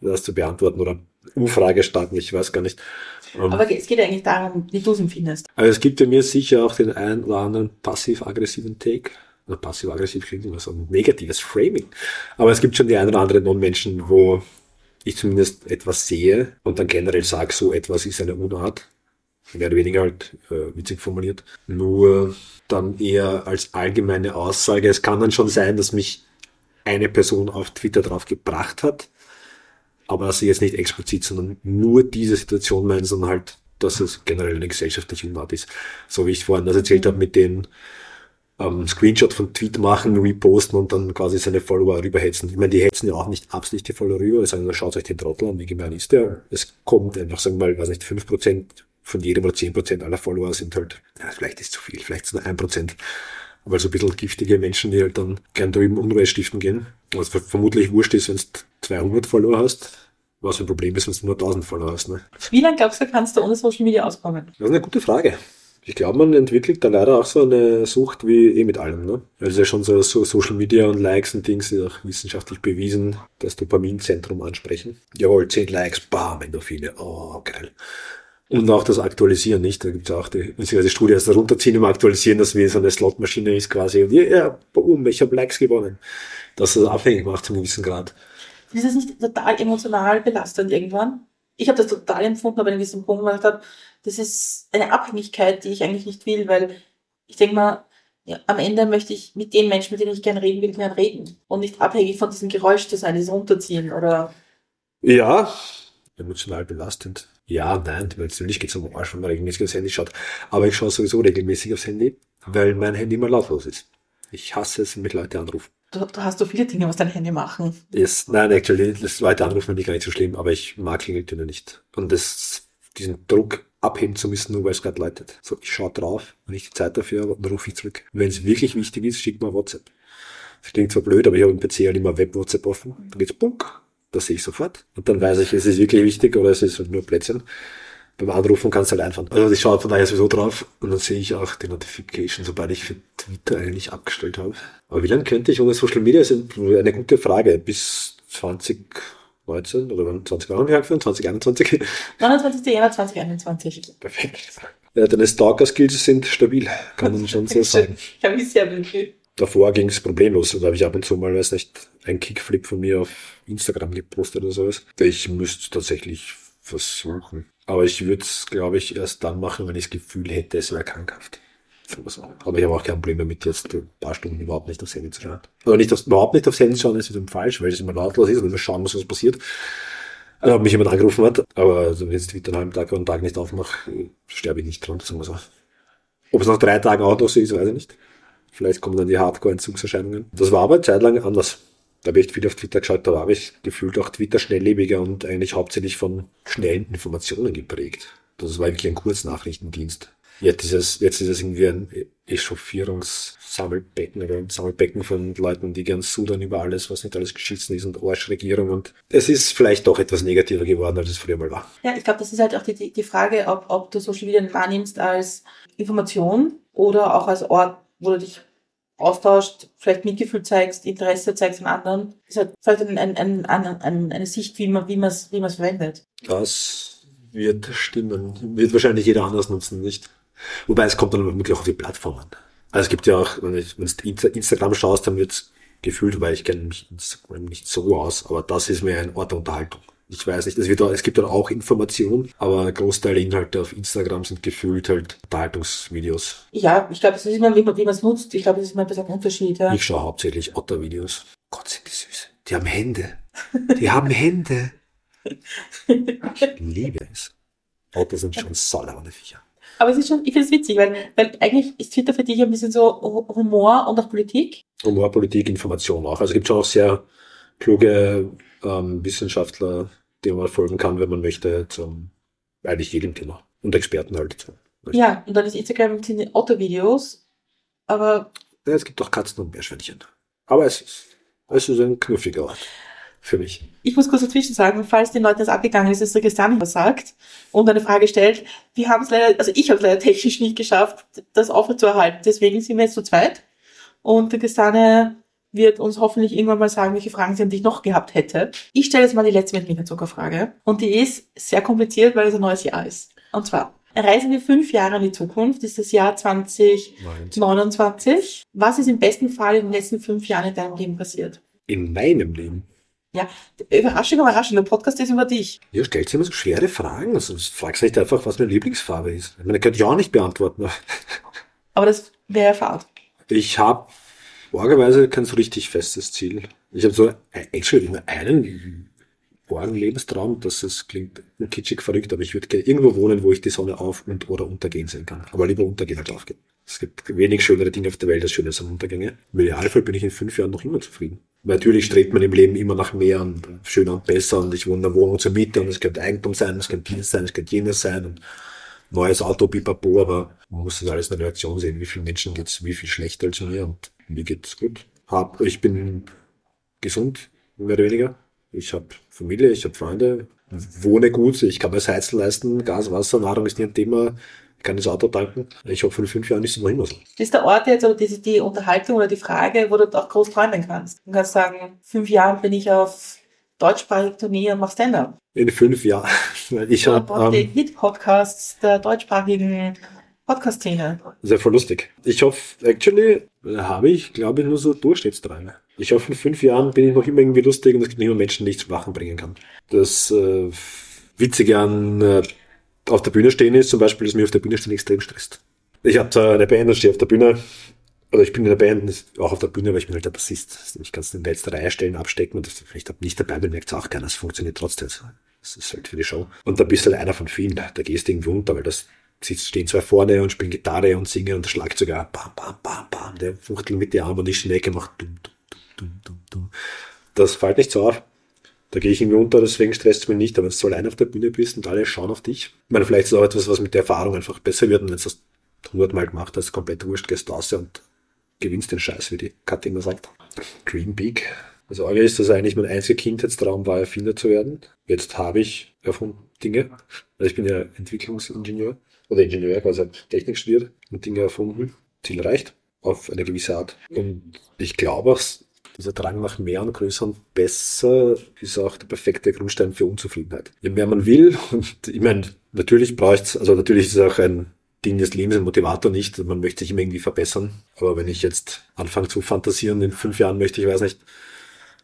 das zu beantworten, oder Umfrage starten, ich weiß gar nicht. Ähm, Aber es geht eigentlich darum, wie du es empfindest. Also es gibt ja mir sicher auch den einen oder anderen passiv-aggressiven Take passiv-aggressiv klingt immer so ein negatives Framing. Aber es gibt schon die ein oder anderen Non-Menschen, wo ich zumindest etwas sehe und dann generell sage, so etwas ist eine Unart. Mehr oder weniger halt äh, witzig formuliert. Nur dann eher als allgemeine Aussage. Es kann dann schon sein, dass mich eine Person auf Twitter drauf gebracht hat, aber dass sie jetzt nicht explizit, sondern nur diese Situation meint, sondern halt, dass es generell eine gesellschaftliche Unart ist. So wie ich vorhin das erzählt habe mit den ähm, Screenshot von Tweet machen, reposten und dann quasi seine Follower rüberhetzen. Ich meine, die hetzen ja auch nicht absichtlich die Follower rüber, sagen, schaut euch den Trottel an, wie gemein ist der. Es kommt einfach, sagen wir mal, weiß nicht, fünf Prozent von jedem oder zehn Prozent aller Follower sind halt, ja, vielleicht ist zu viel, vielleicht ist nur ein Prozent. Aber so ein bisschen giftige Menschen, die halt dann gern drüben Unruhe stiften gehen. Was vermutlich wurscht ist, wenn du 200 Follower hast. Was ein Problem ist, wenn du nur 1000 Follower hast. Ne? Wie lange glaubst du, kannst du ohne Social Media auskommen? Das ist eine gute Frage. Ich glaube, man entwickelt da leider auch so eine Sucht wie eh mit allem. Ne? Also ja schon so, so Social Media und Likes und Dings sind auch wissenschaftlich bewiesen, das Dopaminzentrum ansprechen. Jawohl, 10 Likes, bam, Endorphine, oh, geil. Und auch das Aktualisieren, nicht? Da gibt es auch die, die Studie, das runterziehen und aktualisieren, dass wie so eine Slotmaschine ist quasi. Und ja, ja boom, ich habe Likes gewonnen. Dass das abhängig macht zum gewissen Grad. Ist das nicht total emotional belastend irgendwann? Ich habe das total empfunden, aber in diesem Punkt, wo ich habe, das ist eine Abhängigkeit, die ich eigentlich nicht will, weil ich denke mal, ja, am Ende möchte ich mit den Menschen, mit denen ich gerne reden will, gerne reden und nicht abhängig von diesem Geräusch zu sein, dieses Runterziehen oder. Ja, emotional belastend. Ja, nein, natürlich geht es um Arsch, wenn man regelmäßig aufs Handy schaut. Aber ich schaue sowieso regelmäßig aufs Handy, weil mein Handy immer lautlos ist. Ich hasse es, wenn mich Leute anrufen. Du, du hast so viele Dinge, was dein Handy machen. Yes, nein, actually, das Leute anrufen finde ich gar nicht so schlimm, aber ich mag Klingeltöne nicht. Und das, diesen Druck abheben zu müssen, nur weil es gerade läutet. So, ich schaue drauf, wenn ich die Zeit dafür habe, dann rufe ich zurück. Wenn es wirklich wichtig ist, schickt mal WhatsApp. Das klingt zwar blöd, aber ich habe im PC halt immer Web-WhatsApp offen. Dann geht's bunk, das sehe ich sofort. Und dann weiß ich, es ist wirklich wichtig oder es ist halt nur Plätzchen. Beim Anrufen kannst du halt einfach. Also ich schaue von daher sowieso drauf und dann sehe ich auch die Notification, sobald ich für Twitter eigentlich abgestellt habe. Aber wie lange könnte ich ohne Social Media? Das ist eine gute Frage. Bis 20 19 oder wann 2021, 2021? 29. Januar 2021. Perfekt. Ja, deine Stalker-Skills sind stabil, kann man schon so sagen. Ich habe mich sehr bemüht. Davor ging es problemlos. Da habe ich ab und zu mal, weiß nicht, einen Kickflip von mir auf Instagram gepostet oder sowas. Ich müsste tatsächlich versuchen. Aber ich würde es, glaube ich, erst dann machen, wenn ich das Gefühl hätte, es wäre krankhaft. Aber ich habe auch kein Problem damit, jetzt ein paar Stunden überhaupt nicht aufs Handy zu schauen. Aber nicht aufs, überhaupt nicht aufs Handy schauen ist wiederum falsch, weil es immer lautlos ist und immer schauen muss, was passiert. Also, mich jemand angerufen hat, aber also, wenn jetzt Twitter einen halben Tag oder einen Tag nicht aufmache, sterbe ich nicht dran, sagen wir so. Ob es nach drei Tagen auch noch so ist, weiß ich nicht. Vielleicht kommen dann die Hardcore-Entzugserscheinungen. Das war aber eine Zeit lang anders. Da habe ich viel auf Twitter geschaut, da habe ich gefühlt auch Twitter schnelllebiger und eigentlich hauptsächlich von schnellen Informationen geprägt. Das war wirklich ein Kurznachrichtendienst. Jetzt ist es, jetzt ist es irgendwie ein Echauffierungssammelbecken oder ein Sammelbecken von Leuten, die gern sudern über alles, was nicht alles geschissen ist und Arschregierung und es ist vielleicht doch etwas negativer geworden, als es früher mal war. Ja, ich glaube, das ist halt auch die, die Frage, ob, ob du Social Media wahrnimmst als Information oder auch als Ort, wo du dich austauscht, vielleicht Mitgefühl zeigst, Interesse zeigst an anderen. Das ist halt vielleicht ein, ein, ein, ein, eine Sicht, wie man, es wie verwendet. Das wird stimmen. Wird wahrscheinlich jeder anders nutzen, nicht? Wobei es kommt dann wirklich auch auf die Plattform an. Also es gibt ja auch, wenn du Instagram schaust, dann wird gefühlt, weil ich kenne mich Instagram nicht so aus, aber das ist mir ein Ort der Unterhaltung. Ich weiß nicht, es, wird, es gibt dann auch Informationen, aber ein Großteil der Inhalte auf Instagram sind gefühlt halt Unterhaltungsvideos. Ja, ich glaube, es ist immer, wie man es nutzt. Ich glaube, es ist immer ein bisschen ein Unterschied. Ja. Ich schaue hauptsächlich Otter-Videos. Gott, sind die süß. Die haben Hände. Die haben Hände. Ich liebe es. Otter sind schon saulaune Viecher. Aber es ist schon, ich finde es witzig, weil, weil eigentlich ist Twitter für dich ein bisschen so Humor und auch Politik. Humor, Politik, Information auch. Also es gibt schon auch sehr kluge ähm, Wissenschaftler, denen man folgen kann, wenn man möchte, zum eigentlich jedem Thema. Und Experten halt. Ja, und dann ist Instagram sind Otto-Videos, aber. Ja, es gibt auch Katzen und Meerschweinchen. Aber es ist, es ist ein knuffiger Ort für mich. Ich muss kurz dazwischen sagen, falls den Leuten das abgegangen ist, dass der Christian was sagt und eine Frage stellt, wir haben es leider, also ich habe es leider technisch nicht geschafft, das aufrechtzuerhalten. Deswegen sind wir jetzt zu zweit. Und der Christiane wird uns hoffentlich irgendwann mal sagen, welche Fragen sie an dich noch gehabt hätte. Ich stelle jetzt mal die letzte mit Zuckerfrage. Und die ist sehr kompliziert, weil es ein neues Jahr ist. Und zwar, reisen wir fünf Jahre in die Zukunft, ist das Jahr 2029. Was ist im besten Fall in den letzten fünf Jahren in deinem Leben passiert? In meinem Leben? Ja, Überraschung, Überraschung, der Podcast ist über dich. Ja, stellt sich immer so schwere Fragen. Also fragst nicht einfach, was meine Lieblingsfarbe ist. Ich meine, ich könnte ja auch nicht beantworten. Aber das wäre Fahrt. Ich habe orgerweise kein so richtig festes Ziel. Ich habe so actually immer einen Morgenlebenstraum, dass es klingt kitschig verrückt, aber ich würde gerne irgendwo wohnen, wo ich die Sonne auf und oder untergehen sehen kann. Aber lieber untergehen als aufgehen. Es gibt wenig schönere Dinge auf der Welt als schöne Sonnenuntergänge. Im Idealfall bin ich in fünf Jahren noch immer zufrieden. Natürlich strebt man im Leben immer nach mehr und schöner und besser und ich wohne in der Wohnung zur Miete und es könnte Eigentum sein, es könnte dies sein, es könnte jenes sein und neues Auto, pipapo, aber man muss das alles in der Relation sehen, wie vielen Menschen geht's wie viel schlechter als mir und mir geht's gut. Hab, ich bin gesund, mehr oder weniger. Ich habe Familie, ich habe Freunde, wohne gut, ich kann mir das Heizen leisten, Gas, Wasser, Nahrung ist nicht ein Thema. Ich kann das Auto tanken. Ich hoffe, in fünf Jahren ist es noch immer so. Das ist der Ort jetzt, oder die, die Unterhaltung oder die Frage, wo du auch groß träumen kannst. Du kannst sagen, fünf Jahren bin ich auf deutschsprachig Turnier und mach Stand-up. In fünf Jahren. Ich habe ähm, die Hit-Podcasts der deutschsprachigen Podcast-Szene. Sehr voll lustig. Ich hoffe, actually, habe ich, glaube ich, nur so Durchschnittsträume. Ich hoffe, in fünf Jahren bin ich noch immer irgendwie lustig und es gibt immer Menschen, die ich zum Lachen bringen kann. Das äh, Witzige an äh, auf der Bühne stehen ist, zum Beispiel, dass mich auf der Bühne stehen extrem stresst. Ich habe zwar eine Band stehe auf der Bühne, oder ich bin in der Band, auch auf der Bühne, weil ich bin halt der Bassist. Ich kann es in der letzten Reihe stellen, abstecken und das vielleicht nicht dabei bin, merkt es auch keiner. Es funktioniert trotzdem. Das ist halt für die Show. Und da bist du halt einer von vielen. Da gehst du irgendwie unter, weil das stehen zwei vorne und spielen Gitarre und singen und der Schlagzeuger bam, bam, bam, bam, der fuchtelt mit die Arme und ich in die Ecke macht dumm, dumm, dumm, dumm, dumm. Das fällt nicht so auf. Da gehe ich irgendwie unter, deswegen stresst es mich nicht. Aber wenn du allein auf der Bühne bist und alle schauen auf dich, ich meine, vielleicht ist es auch etwas, was mit der Erfahrung einfach besser wird. Und wenn du das hundertmal gemacht hast, komplett wurscht, gehst raus und gewinnst den Scheiß, wie die Katja immer sagt. Dream Big. Also eigentlich ist das eigentlich mein einziger Kindheitstraum war, Erfinder zu werden. Jetzt habe ich erfunden Dinge. Also ich bin ja Entwicklungsingenieur oder Ingenieur, quasi Technik studiert und Dinge erfunden. Ziel erreicht auf eine gewisse Art. Und ich glaube auch, dieser Drang nach mehr und größer und besser ist auch der perfekte Grundstein für Unzufriedenheit. Je mehr man will, und ich meine, natürlich braucht es, also natürlich ist es auch ein Ding des Lebens, ein Motivator nicht, man möchte sich immer irgendwie verbessern. Aber wenn ich jetzt anfange zu fantasieren, in fünf Jahren möchte ich, weiß nicht,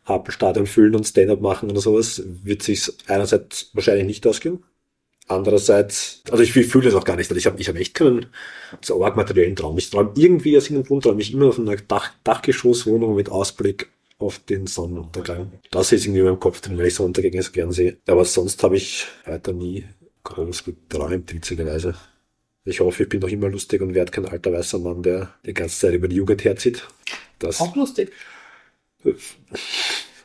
Hapenstadion füllen und Stand-up machen oder sowas, wird sich einerseits wahrscheinlich nicht ausgehen. Andererseits, also ich fühle es auch gar nicht. Also ich habe ich hab echt keinen so arg materiellen Traum. Ich träume irgendwie aus irgendeinem Grund, träume ich immer auf einer Dach, Dachgeschosswohnung mit Ausblick auf den Sonnenuntergang. Das ist irgendwie in meinem Kopf drin, weil ich Sonnenuntergänge so gern sehe. Aber sonst habe ich weiter nie groß geträumt, witzigerweise. Ich hoffe, ich bin noch immer lustig und werde kein alter weißer Mann, der die ganze Zeit über die Jugend herzieht. Das, auch lustig.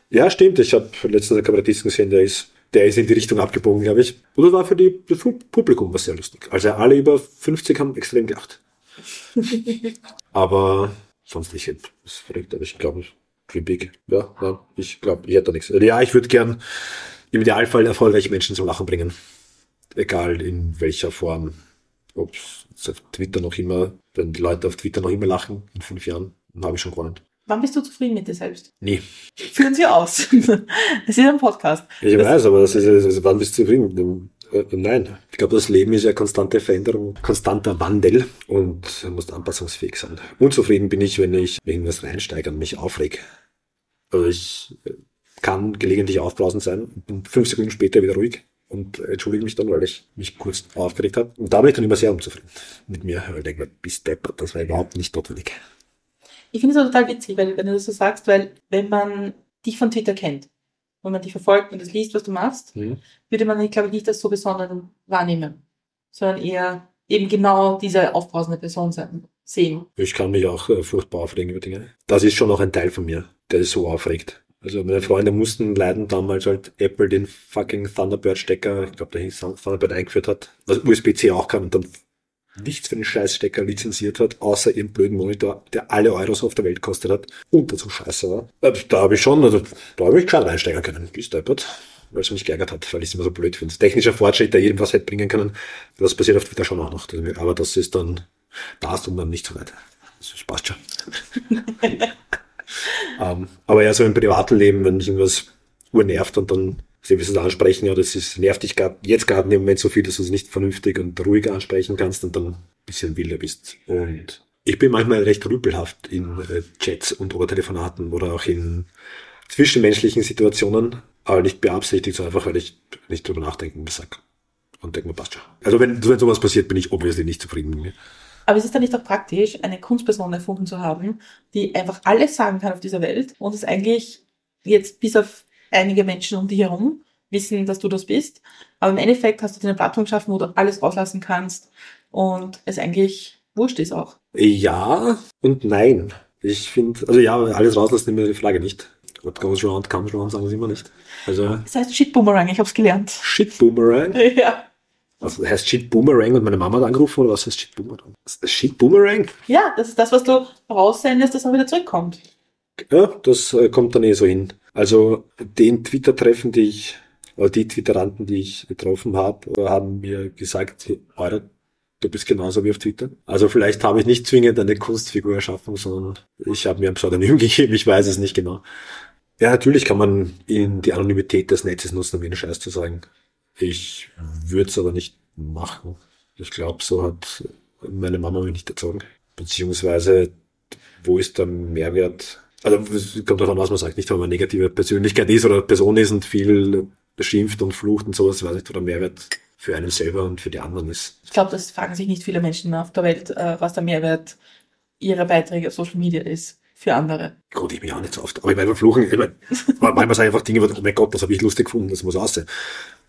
Ja, stimmt. Ich habe letztens einen Kabarettisten gesehen, der ist der ist in die Richtung abgebogen, glaube ich. Und das war für die, das Publikum was sehr lustig. Also alle über 50 haben extrem gelacht. aber sonst nicht. Das ist verrückt, aber ich glaube, Dream Big. Ja, ja ich glaube, ich hätte da nichts. Ja, ich würde gern im Idealfall erfolgreiche Menschen zum Lachen bringen. Egal in welcher Form. Ob es auf Twitter noch immer, wenn die Leute auf Twitter noch immer lachen in fünf Jahren, dann habe ich schon gewonnen. Wann bist du zufrieden mit dir selbst? Nie. Führen Sie aus. Es ist ein Podcast. Ich das weiß, aber das ist, also, wann bist du zufrieden? Äh, nein. Ich glaube, das Leben ist ja konstante Veränderung, konstanter Wandel und muss anpassungsfähig sein. Unzufrieden bin ich, wenn ich irgendwas reinsteige und mich aufreg. Also ich äh, kann gelegentlich aufbrausend sein, bin fünf Sekunden später wieder ruhig und entschuldige mich dann, weil ich mich kurz aufgeregt habe. Und da bin ich dann immer sehr unzufrieden mit mir, weil ich denke, bist deppert, das war überhaupt nicht notwendig. Ich finde es total witzig, weil, wenn du das so sagst, weil wenn man dich von Twitter kennt, wenn man dich verfolgt und das liest, was du machst, mhm. würde man, glaube ich, nicht als so besonders wahrnehmen, sondern eher eben genau diese aufbrausende Person sein, sehen. Ich kann mich auch äh, furchtbar aufregen über Dinge. Das ist schon auch ein Teil von mir, der sich so aufregt. Also meine Freunde mussten leiden damals halt Apple den fucking Thunderbird-Stecker, ich glaube, der hieß Thunderbird eingeführt hat, was USB-C auch kann und dann nichts für den Scheißstecker lizenziert hat, außer ihren blöden Monitor, der alle Euros auf der Welt kostet hat und dazu scheiße war. Äh, da habe ich schon, also da habe ich gescheit reinsteigen können, gesteppert, weil es mich geärgert hat, weil ich es immer so blöd finde. Technischer Fortschritt, der jedem was hätte bringen können, das passiert auf Twitter schon auch noch. Aber das ist dann, da ist und dann nicht so weit. Das passt schon. um, ähm, aber ja, so im privaten Leben, wenn irgendwas urnervt und dann Sie wirst es ansprechen, ja, das ist, nervt dich grad, jetzt gerade im Moment so viel, dass du es nicht vernünftig und ruhig ansprechen kannst und dann ein bisschen wilder bist. Und ich bin manchmal recht rüpelhaft in äh, Chats und oder Telefonaten oder auch in zwischenmenschlichen Situationen, aber nicht beabsichtigt, sondern einfach, weil ich nicht drüber nachdenken sag. Und denke mir, passt schon. Also wenn, wenn sowas passiert, bin ich obviously nicht zufrieden mit mir. Aber es ist dann nicht auch praktisch, eine Kunstperson erfunden zu haben, die einfach alles sagen kann auf dieser Welt und es eigentlich jetzt bis auf einige Menschen um dich herum wissen, dass du das bist. Aber im Endeffekt hast du dir eine Plattform geschaffen, wo du alles rauslassen kannst und es eigentlich wurscht ist auch. Ja und nein. Ich finde, also ja, alles rauslassen ist immer die Frage nicht. What goes round comes round, sagen sie immer nicht. Also. Das heißt Shit Boomerang, ich hab's gelernt. Shit Boomerang? Ja. Also heißt Shit Boomerang und meine Mama hat angerufen oder was heißt Shit Boomerang? Shit Boomerang? Ja, das ist das, was du raussendest, das auch wieder zurückkommt. Ja, das äh, kommt dann eh so hin. Also den Twitter-Treffen, die ich, oder die Twitteranten, die ich getroffen habe, haben mir gesagt, Alter, du bist genauso wie auf Twitter. Also vielleicht habe ich nicht zwingend eine Kunstfigur erschaffen, sondern ich habe mir ein Pseudonym gegeben, ich weiß es nicht genau. Ja, natürlich kann man in die Anonymität des Netzes nutzen, um einen Scheiß zu sagen. Ich würde es aber nicht machen. Ich glaube, so hat meine Mama mich nicht erzogen. Beziehungsweise, wo ist der Mehrwert? Also, es kommt davon, was man sagt. Nicht, wenn man eine negative Persönlichkeit ist oder Person ist und viel beschimpft und flucht und sowas, weiß nicht, wo der Mehrwert für einen selber und für die anderen ist. Ich glaube, das fragen sich nicht viele Menschen mehr auf der Welt, äh, was der Mehrwert ihrer Beiträge auf Social Media ist für andere. Gut, ich mich auch nicht so oft. Aber ich meine, fluchen, ich meine, manchmal sagen einfach Dinge, oh mein Gott, das habe ich lustig gefunden, das muss aussehen.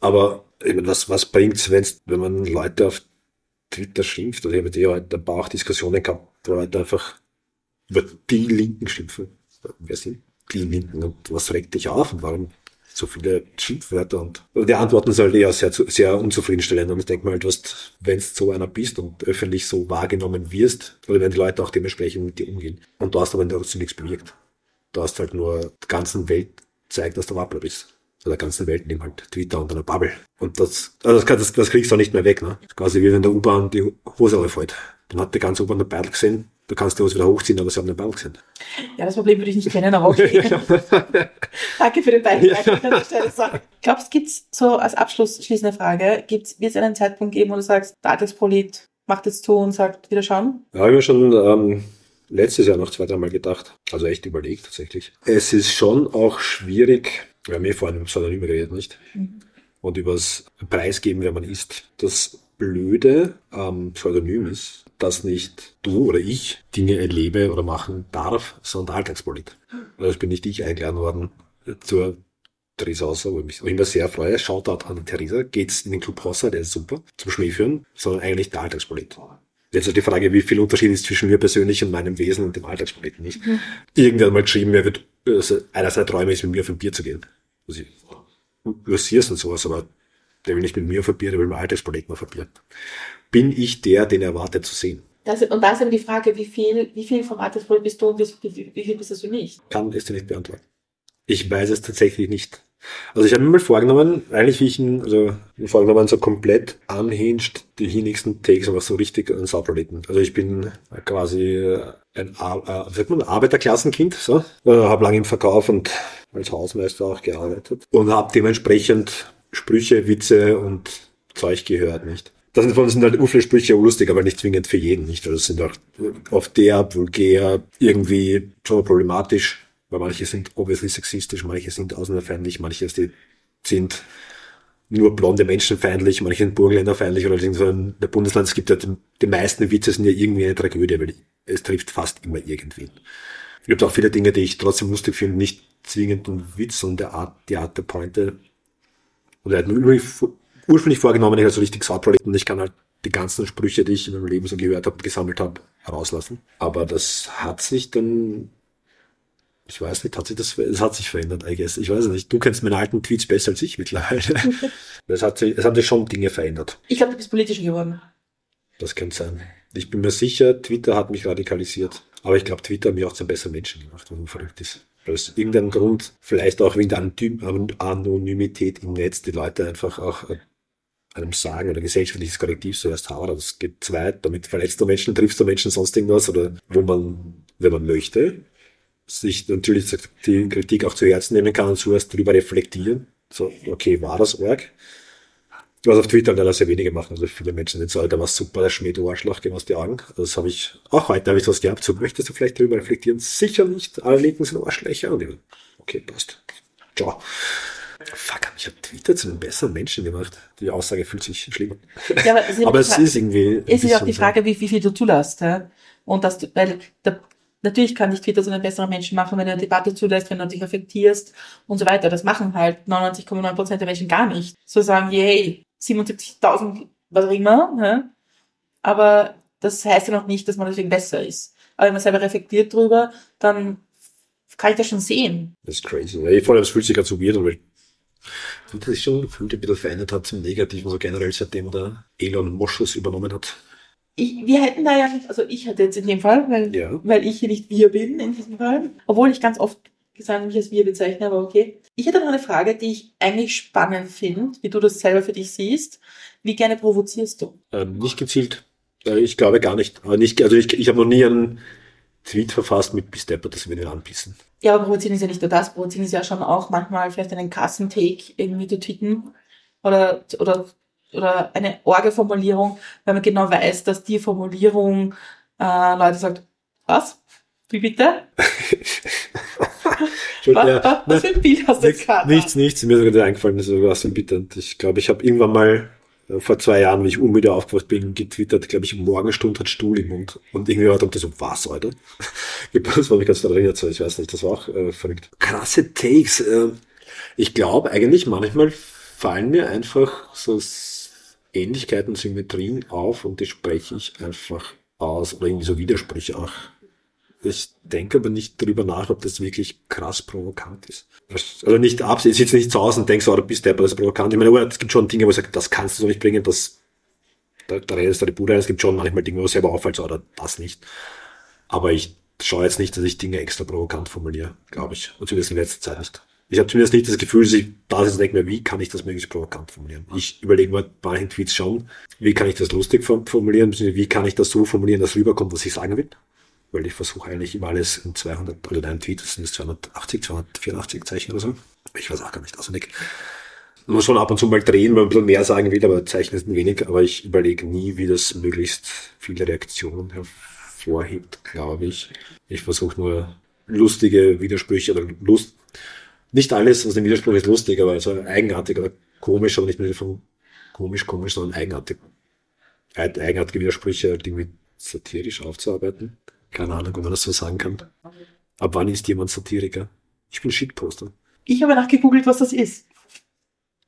Aber ich meine, was, was bringt's, wenn's, wenn man Leute auf Twitter schimpft? Also ich habe dir heute ein paar auch Diskussionen gehabt, wo Leute einfach über die Linken schimpfen. Wer sind die Linken und was regt dich auf und warum so viele Schimpfwörter und die Antworten sind halt eher sehr, sehr unzufriedenstellend. Und ich denke mal, du hast, wenn du so einer bist und öffentlich so wahrgenommen wirst, oder wenn die Leute auch dementsprechend mit dir umgehen. Und du hast aber trotzdem nichts bewirkt. Du hast halt nur der ganzen Welt zeigt, dass du Wappler bist. Oder der ganzen Welt nimm halt Twitter und eine Bubble. Und das, also das, das, das kriegst du auch nicht mehr weg, ne? Quasi wie wenn der U-Bahn die Hose auffällt. Dann hat die ganze U-Bahn eine Battle gesehen, Du kannst die Hose wieder hochziehen, aber sie haben den Ball gesehen. Ja, das Problem würde ich nicht kennen, aber okay. Danke für den Beitrag ja. Glaubst du, gibt's so als abschlussschließende Frage, gibt's, wird es einen Zeitpunkt geben, wo du sagst, der Alltagspolit macht jetzt zu und sagt, wieder schauen? Ja, habe ich mir schon ähm, letztes Jahr noch zwei, dreimal gedacht. Also echt überlegt tatsächlich. Es ist schon auch schwierig, wir haben eh vorhin im Pseudonym geredet, nicht? Mhm. Und übers Preisgeben, wer man ist. Das Blöde am Pseudonym ist, dass nicht du oder ich Dinge erlebe oder machen darf, sondern Alltagspolit. Also bin nicht ich eingeladen worden zur Theresa Hauser, wo ich mich immer sehr freue. Shoutout an Theresa. Geht's in den Club Hauser, der ist super, zum Schmäh führen, sondern eigentlich der Alltagspolit. Jetzt ist die Frage, wie viel Unterschied ist zwischen mir persönlich und meinem Wesen und dem Alltagspoliten nicht. Mhm. Irgendwann mal geschrieben, er wird, also einer seiner Träume ist, mit mir auf ein Bier zu gehen. Also ich, übersierst und sowas, aber der will nicht mit mir auf ein Bier, der will mit Alltagspoliten auf ein Bier bin ich der, den er erwartet zu sehen. Das, und da ist aber die Frage, wie viel, wie viel vom Altersproblem bist du und wie, wie, viel bist du nicht? Kann es dir nicht beantworten. Ich weiß es tatsächlich nicht. Also ich habe mir mal vorgenommen, eigentlich wie ich ihn, also vorgenommen, so komplett unhinged die nächsten Takes, aber so richtig ein Sauproleten. Also ich bin quasi ein, Ar äh, sagt man, Arbeiterklassenkind, so. Äh, habe lange im Verkauf und als Hausmeister auch gearbeitet und habe dementsprechend Sprüche, Witze und Zeug gehört, nicht? Das sind, sind halt viele Sprüche lustig, aber nicht zwingend für jeden, nicht? Also sind auch oft der, vulgär, irgendwie schon problematisch, weil manche sind obviously sexistisch, manche sind ausländerfeindlich, manche sind nur blonde Menschen feindlich, manche sind Burgenländer feindlich oder so in der Bundesland. Es gibt ja die, meisten Witze sind ja irgendwie eine Tragödie, weil es trifft fast immer irgendwen. Es gibt auch viele Dinge, die ich trotzdem lustig finde, nicht zwingend ein Witz, sondern der Art, die Art der Pointe. Oder halt nur ursprünglich vorgenommen, ich also richtig Soundprojekt und ich kann halt die ganzen Sprüche, die ich in meinem Leben so gehört habe und gesammelt habe, herauslassen. Aber das hat sich dann, ich weiß nicht, hat sich das, es hat sich verändert, I guess. Ich weiß nicht. Du kennst meine alten Tweets besser als ich mittlerweile. es hat sich, es haben sich schon Dinge verändert. Ich glaube, du bist politischer geworden. Das könnte sein. Ich bin mir sicher, Twitter hat mich radikalisiert. Aber ich glaube, Twitter hat mich auch zum besseren Menschen gemacht, was so verrückt ist. Aus irgendeinem Grund, vielleicht auch wegen der Anonymität im Netz, die Leute einfach auch einem sagen oder gesellschaftliches Korrektiv zuerst haben, das geht zu weit, damit verletzt du Menschen, triffst du Menschen, sonst irgendwas, oder wo man, wenn man möchte, sich natürlich die Kritik auch zu Herzen nehmen kann und zuerst drüber reflektieren, So, okay, war das Org? Was auf Twitter leider sehr wenige machen. Also viele Menschen sind so, Alter, was super, der Schmäh, du Arschloch, geh aus die Augen. Das habe ich, auch heute habe ich sowas gehabt. So, möchtest du vielleicht darüber reflektieren? Sicher nicht. Alle Linken sind Arschlöcher. Und ich, okay, passt. Ciao. Fuck, ich habe Twitter zu einem besseren Menschen gemacht. Die Aussage fühlt sich schlimmer. Ja, aber, aber es ist irgendwie. Es ist auch die Frage, wie, wie viel du zulässt. Ja? Und dass du, weil der, natürlich kann dich Twitter zu einem besseren Menschen machen, wenn du eine Debatte zulässt, wenn du dich reflektierst und so weiter. Das machen halt 99,9% der Menschen gar nicht. So sagen, yay, 77.000, was auch immer. Ja? Aber das heißt ja noch nicht, dass man deswegen besser ist. Aber wenn man selber reflektiert drüber, dann kann ich das schon sehen. Das ist crazy. Ja, vor allem, es fühlt sich gerade so weird an, weil das sich schon gefühlt ein bisschen verändert hat zum Negativen, so generell seitdem der Elon Moschus übernommen hat. Ich, wir hätten da ja nicht, also ich hätte jetzt in dem Fall, weil, ja. weil ich hier nicht wir bin in diesem Fall, obwohl ich ganz oft gesagt mich als wir bezeichne, aber okay. Ich hätte noch eine Frage, die ich eigentlich spannend finde, wie du das selber für dich siehst. Wie gerne provozierst du? Ähm, nicht gezielt. Äh, ich glaube gar nicht. Nicht also ich, ich habe noch nie einen Tweet verfasst mit bis Depper, dass wir den anpissen. Ja, aber provozieren ist ja nicht nur das. Provozieren ist ja schon auch manchmal vielleicht einen Kassentake irgendwie zu tweeten. Oder, oder, oder eine Orge-Formulierung, weil man genau weiß, dass die Formulierung äh, Leute sagt, was? Wie bitte? was, ja, was für ein Bild hast du jetzt gerade? Nichts, nichts. Mir ist sogar eingefallen, ist was bitte. Ich glaube, ich habe irgendwann mal vor zwei Jahren, wie ich unmüde aufgewacht bin, getwittert, glaube ich, Morgenstund hat Stuhl im Mund. Und irgendwie hat er so, was, Alter? das war mich ganz erinnert, so, ich weiß nicht, das war auch äh, verrückt. Krasse Takes. Äh, ich glaube eigentlich, manchmal fallen mir einfach so Ähnlichkeiten, Symmetrien auf und die spreche ich einfach aus oder irgendwie so Widersprüche auch ich denke aber nicht drüber nach, ob das wirklich krass provokant ist. Also nicht ab, ich sitze nicht zu Hause und denke so, oh, bist der, das ist provokant. Ich meine, es gibt schon Dinge, wo ich sage, das kannst du so nicht bringen, das, da, da redest du die Bude Es gibt schon manchmal Dinge, wo es selber auffällt, so, oder das nicht. Aber ich schaue jetzt nicht, dass ich Dinge extra provokant formuliere, glaube ich. Und zumindest in letzter Zeit nicht. Ich habe zumindest nicht das Gefühl, dass ich da sitze und denke mir, wie kann ich das möglichst provokant formulieren? Ich überlege mir bei den Tweets schon, wie kann ich das lustig formulieren, wie kann ich das so formulieren, dass rüberkommt, was ich sagen will weil ich versuche eigentlich immer alles in 200, oder dein Tweet, das sind 280, 284 Zeichen oder so. Ich weiß auch gar nicht auswendig. Man muss schon ab und zu mal drehen, weil man ein bisschen mehr sagen will, aber Zeichen sind wenig, aber ich überlege nie, wie das möglichst viele Reaktionen hervorhebt, glaube ich. Ich versuche nur lustige Widersprüche oder Lust, nicht alles aus dem Widerspruch ist lustig, aber so eigenartig oder komisch, aber nicht nur von komisch, komisch, sondern eigenartig. Eigenartige Widersprüche irgendwie satirisch aufzuarbeiten. Keine Ahnung, ob man das so sagen kann. Ab wann ist jemand Satiriker? Ich bin Shitposter. Ich habe nachgegoogelt, was das ist.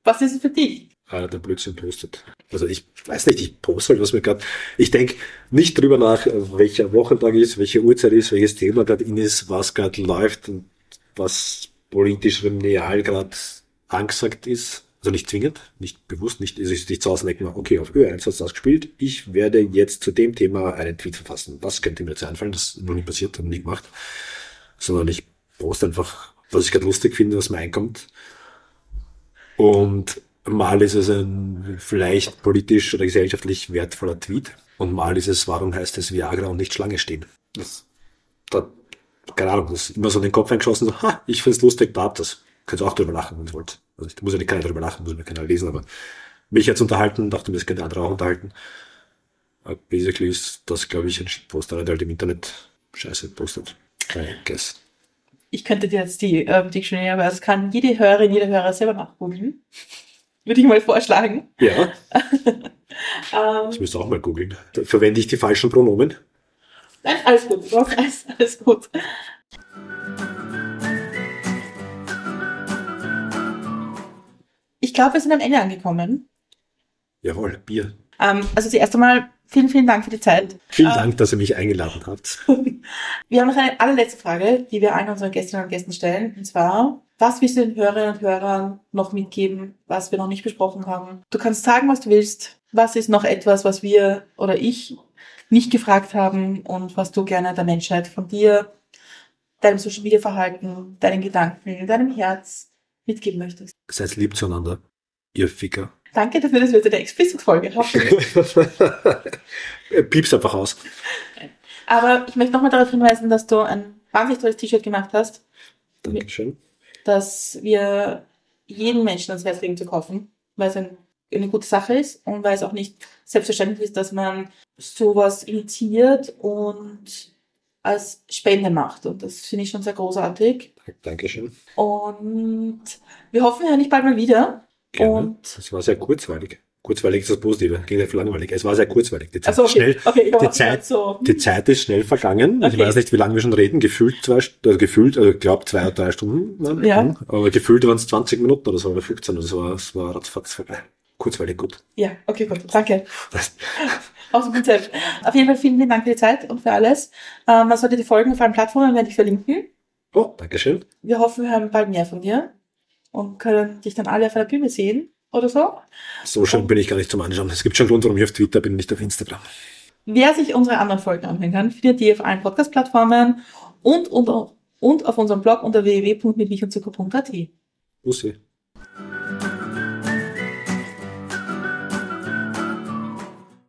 Was ist es für dich? Ah, der Blödsinn postet. Also ich weiß nicht, ich poste halt, was mir gerade. Ich denke nicht drüber nach, welcher Wochentag ist, welche Uhrzeit ist, welches Thema gerade in ist, was gerade läuft und was politisch real gerade angesagt ist also nicht zwingend, nicht bewusst, nicht, also ich nicht zu Hause denke, okay, auf Ö1 hast du das gespielt, ich werde jetzt zu dem Thema einen Tweet verfassen. Was könnte mir jetzt einfallen? Das ist noch nicht passiert, habe nicht gemacht. Sondern ich poste einfach, was ich gerade lustig finde, was mir einkommt. Und mal ist es ein vielleicht politisch oder gesellschaftlich wertvoller Tweet. Und mal ist es, warum heißt es Viagra und nicht Schlange stehen? Das, da, keine Ahnung, das ist immer so in den Kopf eingeschossen, so, ha, ich find's lustig, da habt das. Könnt ihr auch drüber lachen, wenn ihr wollt. Also ich muss ja nicht keiner drüber lachen, muss mir keiner lesen, aber mich jetzt unterhalten, dachte mir, das könnte andere auch unterhalten. Aber basically ist das, glaube ich, ein Poster, der halt im Internet Scheiße postet. I guess. Ich könnte dir jetzt die ähm, Dictionary, aber das kann jede Hörerin, jeder Hörer selber nachgoogeln. Würde ich mal vorschlagen. Ja. ähm, ich müsste auch mal googeln. Verwende ich die falschen Pronomen? Nein, alles gut. Alles, alles gut. Ich glaube, wir sind am Ende angekommen. Jawohl, Bier. Ähm, also zuerst einmal vielen, vielen Dank für die Zeit. Vielen ähm, Dank, dass ihr mich eingeladen habt. wir haben noch eine allerletzte Frage, die wir allen unseren Gästinnen und Gästen stellen. Und zwar, was willst du den Hörerinnen und Hörern noch mitgeben, was wir noch nicht besprochen haben? Du kannst sagen, was du willst. Was ist noch etwas, was wir oder ich nicht gefragt haben und was du gerne der Menschheit von dir, deinem Social Media Verhalten, deinen Gedanken, deinem Herz mitgeben möchtest. Seid lieb zueinander, ihr Ficker. Danke dafür, dass wir jetzt eine Explicit-Folge haben. Pieps einfach aus. Aber ich möchte nochmal darauf hinweisen, dass du ein wahnsinnig tolles T-Shirt gemacht hast. Dankeschön. Dass wir jeden Menschen ans Herz legen zu kaufen, weil es ein, eine gute Sache ist und weil es auch nicht selbstverständlich ist, dass man sowas initiiert und als Spende macht. Und das finde ich schon sehr großartig. Dankeschön. Und wir hoffen ja nicht bald mal wieder. Gerne. Und Es war sehr kurzweilig. Kurzweilig ist das Positive, ging für langweilig. Es war sehr kurzweilig. Die Zeit, also okay, schnell, okay, ich die Zeit, so. die Zeit ist schnell vergangen. Ich Okay. weiß nicht, wie lange wir schon reden. Gefühlt zwei, also gefühlt, also ich glaube zwei oder drei Stunden. Ja. Mhm. Aber gefühlt waren es 20 Minuten oder so, oder 15. Also es war, es war ratzfatz vorbei. Kurzweilig gut. Ja, okay, gut. Danke. Aus dem Konzept. Auf jeden Fall vielen, vielen Dank für die Zeit und für alles. Ähm, man sollte die Folgen auf allen Plattformen werde ich verlinken. Oh, Dankeschön. Wir hoffen, wir hören bald mehr von dir und können dich dann alle auf einer Bühne sehen oder so. So schön bin ich gar nicht zum Anschauen. Es gibt schon Grund, warum ich auf Twitter bin, nicht auf Instagram. Wer sich unsere anderen Folgen anhören kann, findet die auf allen Podcast-Plattformen und, und, und auf unserem Blog unter www.mitmichandzucker.at. Bussi.